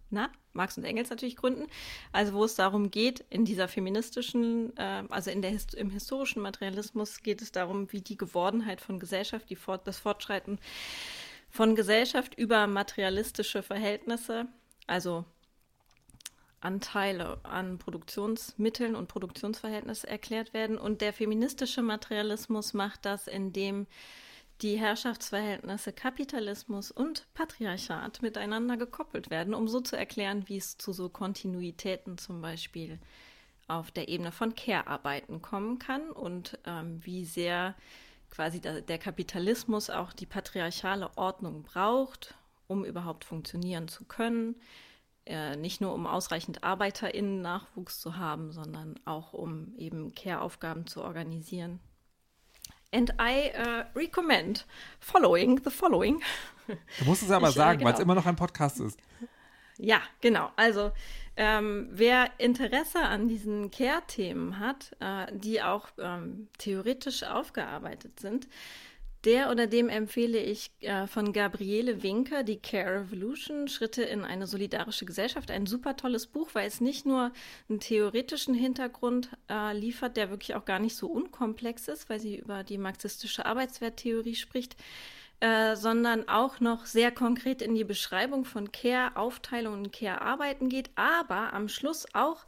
na, Marx und Engels natürlich gründen. Also wo es darum geht, in dieser feministischen, äh, also in der, im historischen Materialismus geht es darum, wie die Gewordenheit von Gesellschaft, die Fort, das Fortschreiten von Gesellschaft über materialistische Verhältnisse, also Anteile an Produktionsmitteln und Produktionsverhältnissen erklärt werden. Und der feministische Materialismus macht das, indem die Herrschaftsverhältnisse Kapitalismus und Patriarchat miteinander gekoppelt werden, um so zu erklären, wie es zu so Kontinuitäten zum Beispiel auf der Ebene von Care-Arbeiten kommen kann und ähm, wie sehr quasi der, der Kapitalismus auch die patriarchale Ordnung braucht, um überhaupt funktionieren zu können. Äh, nicht nur um ausreichend ArbeiterInnen-Nachwuchs zu haben, sondern auch um eben Care-Aufgaben zu organisieren. And I uh, recommend following the following. Du musst es aber Ich, äh, sagen, weil es genau. immer noch ein Podcast ist. Ja, genau. Also ähm, wer Interesse an diesen Care-Themen hat, äh, die auch ähm, theoretisch aufgearbeitet sind, der oder dem empfehle ich äh, von Gabriele Winker die Care Revolution, Schritte in eine solidarische Gesellschaft. Ein super tolles Buch, weil es nicht nur einen theoretischen Hintergrund äh, liefert, der wirklich auch gar nicht so unkomplex ist, weil sie über die marxistische Arbeitswerttheorie spricht, äh, sondern auch noch sehr konkret in die Beschreibung von Care-Aufteilung und Care-Arbeiten geht, aber am Schluss auch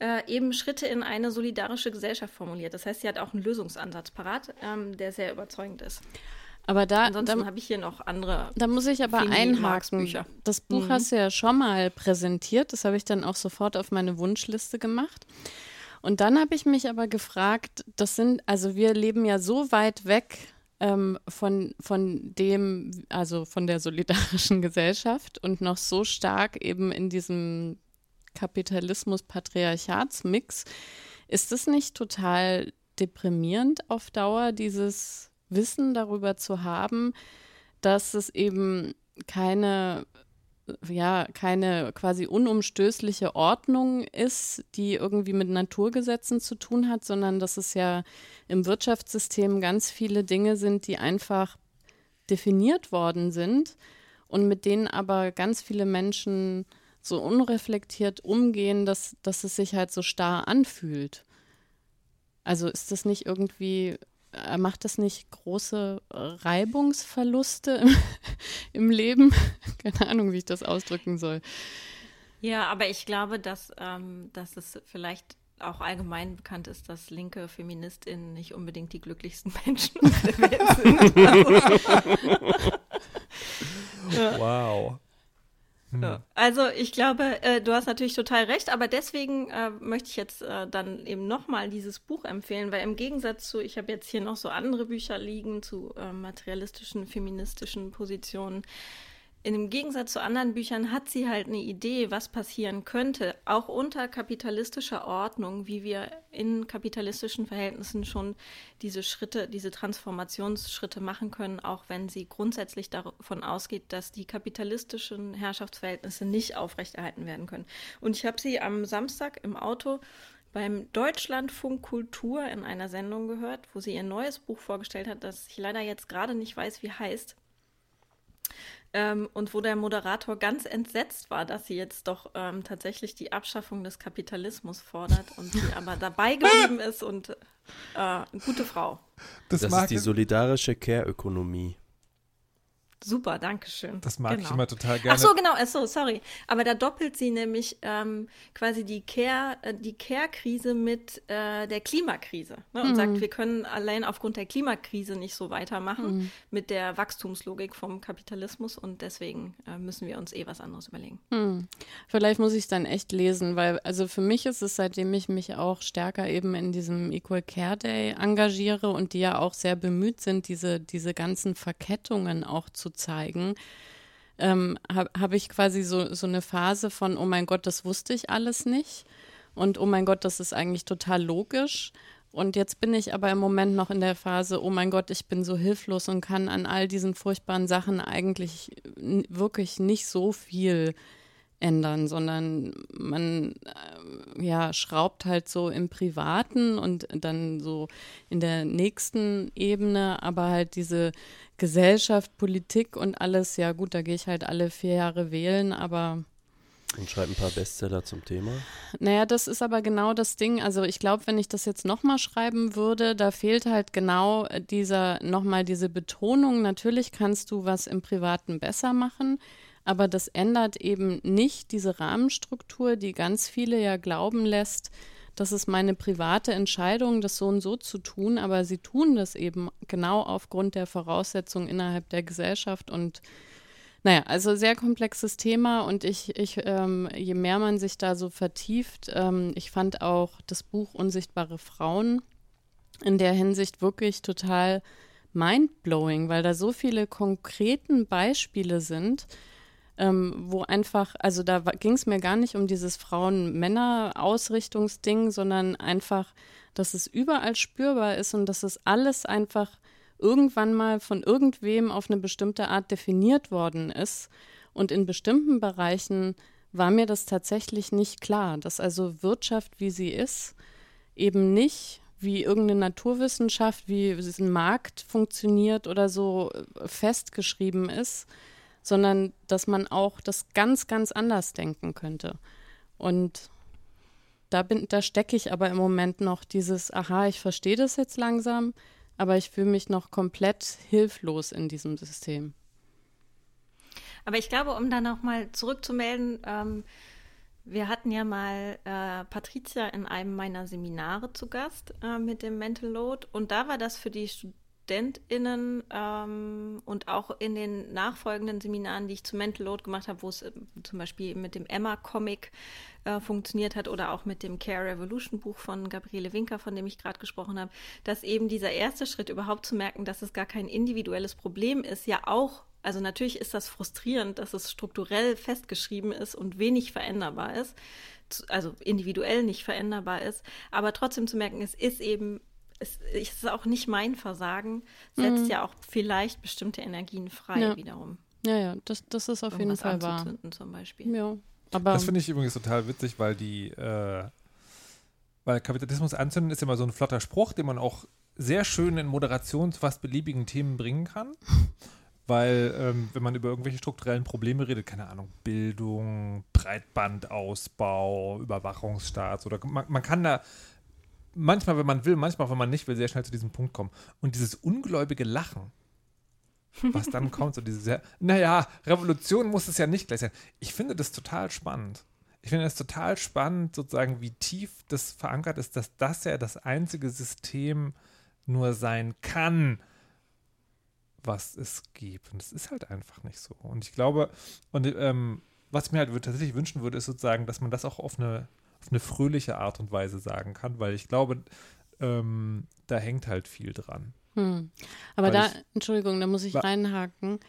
äh, eben Schritte in eine solidarische Gesellschaft formuliert. Das heißt, sie hat auch einen Lösungsansatz parat, ähm, der sehr überzeugend ist. Aber da, Ansonsten habe ich hier noch andere. da muss ich aber einhaken. Das Buch Mhm. hast du ja schon mal präsentiert. Das habe ich dann auch sofort auf meine Wunschliste gemacht. Und dann habe ich mich aber gefragt, das sind, also wir leben ja so weit weg ähm, von, von dem, also von der solidarischen Gesellschaft und noch so stark eben in diesem Kapitalismus-Patriarchatsmix. Ist es nicht total deprimierend auf Dauer, dieses Wissen darüber zu haben, dass es eben keine ja, keine quasi unumstößliche Ordnung ist, die irgendwie mit Naturgesetzen zu tun hat, sondern dass es ja im Wirtschaftssystem ganz viele Dinge sind, die einfach definiert worden sind und mit denen aber ganz viele Menschen so unreflektiert umgehen, dass, dass es sich halt so starr anfühlt. Also ist das nicht irgendwie, äh, macht das nicht große Reibungsverluste im, im Leben? Keine Ahnung, wie ich das ausdrücken soll. Ja, aber ich glaube, dass, ähm, dass es vielleicht auch allgemein bekannt ist, dass linke FeministInnen nicht unbedingt die glücklichsten Menschen auf der Welt sind. Wow. Also ich glaube, äh, du hast natürlich total recht, aber deswegen äh, möchte ich jetzt äh, dann eben nochmal dieses Buch empfehlen, weil im Gegensatz zu, ich habe jetzt hier noch so andere Bücher liegen zu äh, materialistischen, feministischen Positionen. Im Gegensatz zu anderen Büchern hat sie halt eine Idee, was passieren könnte, auch unter kapitalistischer Ordnung, wie wir in kapitalistischen Verhältnissen schon diese Schritte, diese Transformationsschritte machen können, auch wenn sie grundsätzlich davon ausgeht, dass die kapitalistischen Herrschaftsverhältnisse nicht aufrechterhalten werden können. Und ich habe sie am Samstag im Auto beim Deutschlandfunk Kultur in einer Sendung gehört, wo sie ihr neues Buch vorgestellt hat, das ich leider jetzt gerade nicht weiß, wie heißt. Ähm, und wo der Moderator ganz entsetzt war, dass sie jetzt doch ähm, tatsächlich die Abschaffung des Kapitalismus fordert und sie aber dabei geblieben ist und äh, eine gute Frau. Das, Das ist die solidarische Care-Ökonomie. Super, danke schön. das mag ich Genau. immer total gerne. Ach so, genau, ach so, sorry. Aber da doppelt sie nämlich ähm, quasi die Care, äh, die Care-Krise mit äh, der Klimakrise ne? und sagt, wir können allein aufgrund der Klimakrise nicht so weitermachen mit der Wachstumslogik vom Kapitalismus und deswegen äh, müssen wir uns eh was anderes überlegen. Hm. Vielleicht muss ich es dann echt lesen, weil also für mich ist es, seitdem ich mich auch stärker eben in diesem Equal Care Day engagiere und die ja auch sehr bemüht sind, diese, diese ganzen Verkettungen auch zu zeigen, ähm, habe hab ich quasi so, so eine Phase von, oh mein Gott, das wusste ich alles nicht und oh mein Gott, das ist eigentlich total logisch. Und jetzt bin ich aber im Moment noch in der Phase, oh mein Gott, ich bin so hilflos und kann an all diesen furchtbaren Sachen eigentlich wirklich nicht so viel ändern, sondern man äh, ja schraubt halt so im Privaten und dann so in der nächsten Ebene, aber halt diese Gesellschaft, Politik und alles, ja gut, da gehe ich halt alle vier Jahre wählen, aber und schreibe ein paar Bestseller zum Thema. Naja, das ist aber genau das Ding. Also ich glaube, wenn ich das jetzt nochmal schreiben würde, da fehlt halt genau dieser, nochmal diese Betonung. Natürlich kannst du was im Privaten besser machen, aber das ändert eben nicht diese Rahmenstruktur, die ganz viele ja glauben lässt, das ist meine private Entscheidung, das so und so zu tun, aber sie tun das eben genau aufgrund der Voraussetzungen innerhalb der Gesellschaft. Und naja, also sehr komplexes Thema. Und ich, ich ähm, je mehr man sich da so vertieft, ähm, ich fand auch das Buch Unsichtbare Frauen in der Hinsicht wirklich total mindblowing, weil da so viele konkreten Beispiele sind, ähm, wo einfach, also da ging es mir gar nicht um dieses Frauen-Männer-Ausrichtungsding, sondern einfach, dass es überall spürbar ist und dass es alles einfach irgendwann mal von irgendwem auf eine bestimmte Art definiert worden ist. Und in bestimmten Bereichen war mir das tatsächlich nicht klar, dass also Wirtschaft, wie sie ist, eben nicht wie irgendeine Naturwissenschaft, wie ein Markt funktioniert oder so festgeschrieben ist, sondern dass man auch das ganz, ganz anders denken könnte. Und da, da stecke ich aber im Moment noch dieses, aha, ich verstehe das jetzt langsam, aber ich fühle mich noch komplett hilflos in diesem System. Aber ich glaube, um dann nochmal zurückzumelden, ähm, wir hatten ja mal äh, Patricia in einem meiner Seminare zu Gast äh, mit dem Mental Load und da war das für die StudentInnen ähm, und auch in den nachfolgenden Seminaren, die ich zu Mental Load gemacht habe, wo es äh, zum Beispiel mit dem Emma-Comic äh, funktioniert hat oder auch mit dem Care Revolution Buch von Gabriele Winker, von dem ich gerade gesprochen habe, dass eben dieser erste Schritt überhaupt zu merken, dass es gar kein individuelles Problem ist, ja auch also natürlich ist das frustrierend, dass es strukturell festgeschrieben ist und wenig veränderbar ist, also individuell nicht veränderbar ist, aber trotzdem zu merken, es ist eben es ist auch nicht mein Versagen, setzt mhm. ja auch vielleicht bestimmte Energien frei ja. wiederum. Ja, ja, das, das ist auf Irgendwas jeden Fall wahr. zum Beispiel. Ja, aber das finde ich übrigens total witzig, weil die, äh, weil Kapitalismus anzünden ist immer so ein flotter Spruch, den man auch sehr schön in Moderation zu fast beliebigen Themen bringen kann. Weil, ähm, wenn man über irgendwelche strukturellen Probleme redet, keine Ahnung, Bildung, Breitbandausbau, Überwachungsstaat oder man, man kann da manchmal, wenn man will, manchmal, wenn man nicht will, sehr schnell zu diesem Punkt kommen. Und dieses ungläubige Lachen, was dann kommt, so diese sehr, naja, Revolution muss es ja nicht gleich sein. Ich finde das total spannend. Ich finde es total spannend, sozusagen, wie tief das verankert ist, dass das ja das einzige System nur sein kann, was es gibt. Und es ist halt einfach nicht so. Und ich glaube, und ähm, was ich mir halt tatsächlich wünschen würde, ist sozusagen, dass man das auch auf eine auf eine fröhliche Art und Weise sagen kann, weil ich glaube, ähm, da hängt halt viel dran. Hm. Aber weil da, ich, Entschuldigung, da muss ich reinhaken.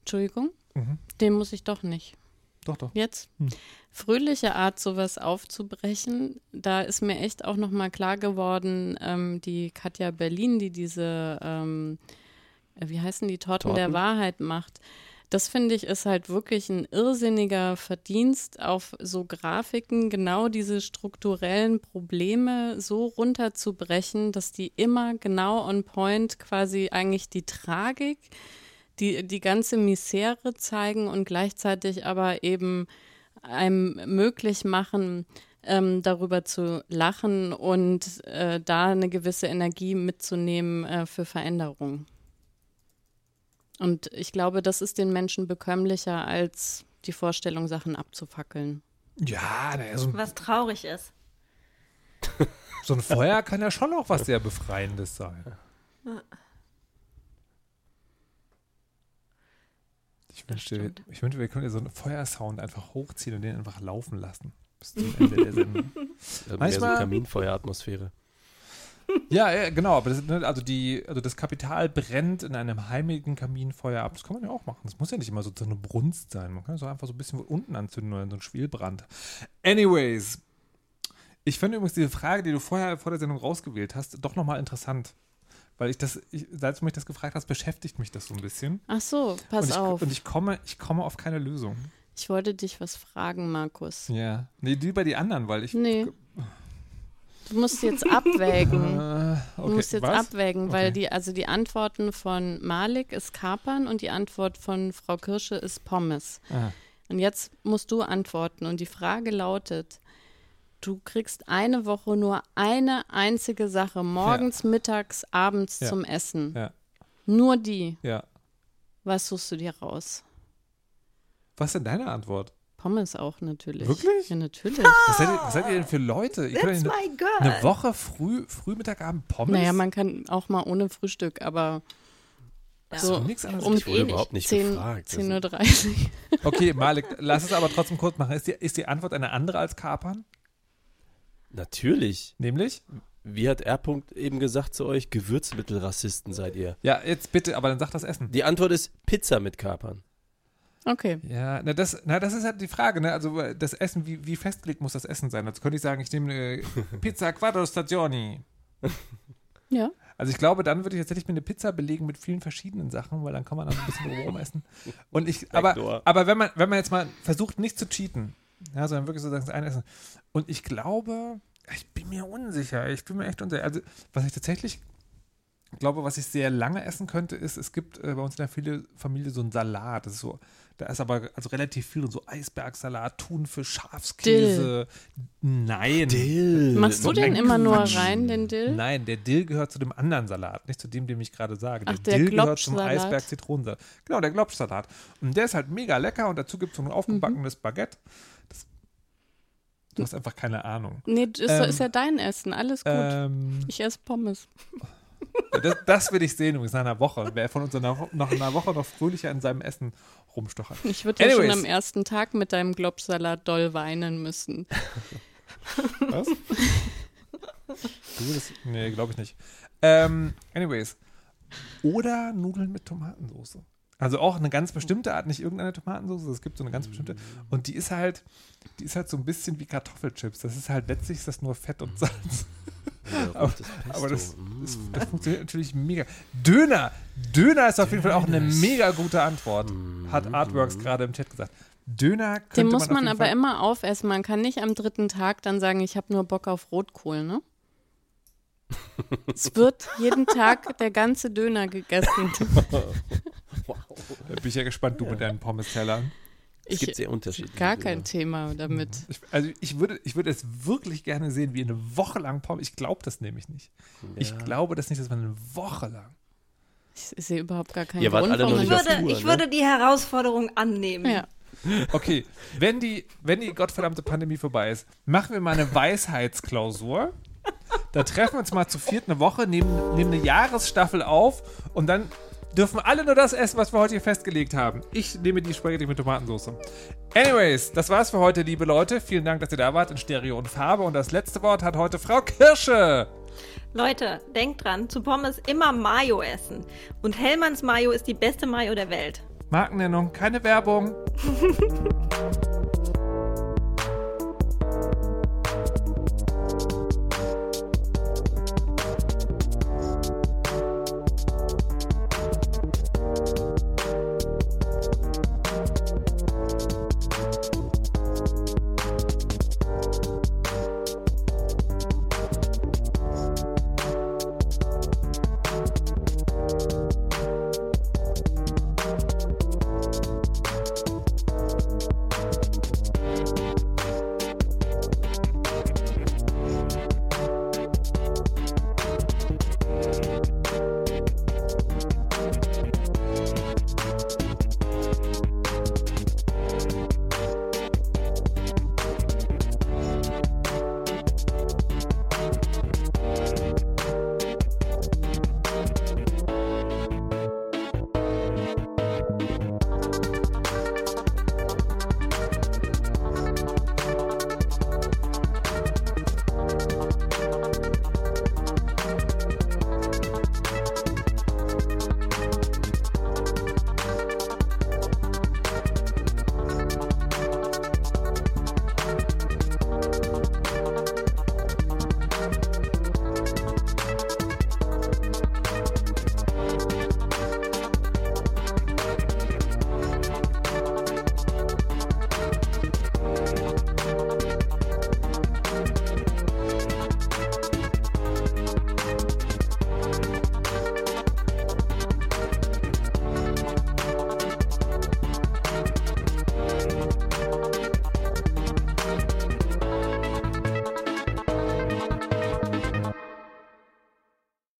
Entschuldigung, mhm. den muss ich doch nicht. Doch, doch. Jetzt? Hm. Fröhliche Art, sowas aufzubrechen, da ist mir echt auch nochmal klar geworden, ähm, die Katja Berlin, die diese, ähm, wie heißen die, Torten, Torten, der Wahrheit macht das finde ich ist halt wirklich ein irrsinniger Verdienst, auf so Grafiken genau diese strukturellen Probleme so runterzubrechen, dass die immer genau on point quasi eigentlich die Tragik, die, die ganze Misere zeigen und gleichzeitig aber eben einem möglich machen, ähm, darüber zu lachen und äh, da eine gewisse Energie mitzunehmen äh, für Veränderung. Und ich glaube, das ist den Menschen bekömmlicher, als die Vorstellung, Sachen abzufackeln. Ja, so was traurig ist. so ein Feuer kann ja schon auch was sehr Befreiendes sein. Ich wünschte, ich wünschte, wir könnten so einen Feuersound einfach hochziehen und den einfach laufen lassen. Bis zum Ende der Sendung. Manchmal so Kaminfeueratmosphäre. Ja, ja, genau. Aber das, ne, also, die, also das Kapital brennt in einem heimigen Kaminfeuer ab. Das kann man ja auch machen. Das muss ja nicht immer so, so eine Brunst sein. Man kann es auch einfach so ein bisschen unten anzünden oder so ein Schwelbrand. Anyways. Ich finde übrigens diese Frage, die du vorher vor der Sendung rausgewählt hast, doch nochmal interessant. Weil ich das, ich, seit du mich das gefragt hast, beschäftigt mich das so ein bisschen. Ach so, pass und ich, auf. Und ich komme, ich komme auf keine Lösung. Ich wollte dich was fragen, Markus. Ja. Nee, lieber die anderen, weil ich. Nee. Du musst jetzt abwägen. Äh, okay. Du musst jetzt Was? abwägen, weil Okay. die, also die Antworten von Malik ist Kapern und die Antwort von Frau Kirsche ist Pommes. Ah. Und jetzt musst du antworten. Und die Frage lautet: Du kriegst eine Woche nur eine einzige Sache, morgens, mittags, abends Ja. zum Essen. Ja. Nur die. Ja. Was suchst du dir raus? Was ist denn deine Antwort? Pommes auch natürlich. Wirklich? Ja, natürlich. Was seid ihr, was seid ihr denn für Leute? Ihr könnt That's nicht my girl. eine, Woche früh, früh Mittag, Abend Pommes? naja, man kann auch mal ohne Frühstück, aber Ja. so nichts anderes. um Ich wurde eh überhaupt nicht 10, gefragt. Das- 10.30 Uhr. Okay, Malik, lass es aber trotzdem kurz machen. Ist die, ist die Antwort eine andere als Kapern? Natürlich. Nämlich? Wie hat R. eben gesagt zu euch, Gewürzmittelrassisten seid ihr. Ja, jetzt bitte, aber dann sag das Essen. Die Antwort ist Pizza mit Kapern. Okay. Ja, na das, na, das ist halt die Frage, ne? Also äh, das Essen, wie, wie festgelegt muss das Essen sein? Also könnte ich sagen, ich nehme eine Pizza Quattro Stagioni. Ja. Also ich glaube, dann würde ich tatsächlich mir eine Pizza belegen mit vielen verschiedenen Sachen, weil dann kann man dann ein bisschen rum essen. Und ich, aber, aber wenn man, wenn man jetzt mal versucht, nicht zu cheaten, ja, sondern wirklich sozusagen das eine essen. Und ich glaube, ich bin mir unsicher, ich bin mir echt unsicher. Also, was ich tatsächlich glaube, was ich sehr lange essen könnte, ist, es gibt äh, bei uns in der Familie, Familie so einen Salat. Das ist so, da ist aber also relativ viel drin, so Eisbergsalat, Thunfisch, Schafskäse. Nein. Dill. Machst du den immer nur rein, den Dill? Nein, der Dill gehört zu dem anderen Salat, nicht zu dem, den ich gerade sage. Ach, der Dill gehört zum. Eisberg-Zitronensalat. Genau, der Glopschsalat. Und der ist halt mega lecker und dazu gibt es so ein aufgebackenes Mhm. Baguette. Das, du hast einfach keine Ahnung. Nee, das ist, Ähm, ist ja dein Essen, alles gut. Ähm, ich esse Pommes. das, das will ich sehen übrigens nach einer Woche. Wer von uns Wo- nach einer Woche noch fröhlicher in seinem Essen rumstochert. Ich würde ja schon am ersten Tag mit deinem Globsalat doll weinen müssen. Was? du, das, nee, glaube ich nicht. Ähm, anyways. Oder Nudeln mit Tomatensauce. Also auch eine ganz bestimmte Art, nicht irgendeine Tomatensauce, es gibt so eine ganz bestimmte. Und die ist halt, die ist halt so ein bisschen wie Kartoffelchips. Das ist halt letztlich ist das nur Fett und Salz. Ja, Aber-. Aber das, Mm. das, das funktioniert natürlich mega. Döner! Döner ist auf jeden Fall auch eine mega gute Antwort, hat Artworks gerade im Chat gesagt. Döner könnte Den muss man jeden aber Fall, immer aufessen. Man kann nicht am dritten Tag dann sagen, ich habe nur Bock auf Rotkohl, ne? es wird jeden Tag der ganze Döner gegessen. Da bin ich ja gespannt, du mit deinen Pommes-Tellern. Es Ich, gibt sehr unterschiedliche. gar Dinge. kein Thema damit. Ich, also ich würde, ich würde es wirklich gerne sehen, wie eine Woche lang Pommes. Ich glaube das nämlich nicht. Ich Ja. glaube das nicht, dass man eine Woche lang. Ich sehe überhaupt gar keinen Ihr Grund, alle noch warum Ich würde, Tour, ich ne? würde die Herausforderung annehmen. ja. Okay, wenn die, wenn die gottverdammte Pandemie vorbei ist, machen wir mal eine Weisheitsklausur. Da treffen wir uns mal zu viert eine Woche, nehmen, nehmen eine Jahresstaffel auf und dann dürfen alle nur das essen, was wir heute hier festgelegt haben. Ich nehme die Spaghetti mit Tomatensauce. Anyways, das war's für heute, liebe Leute. Vielen Dank, dass ihr da wart in Stereo und Farbe. Und das letzte Wort hat heute Frau Kirsche. Leute, denkt dran, zu Pommes immer Mayo essen. Und Hellmanns Mayo ist die beste Mayo der Welt. Markennennung, keine Werbung.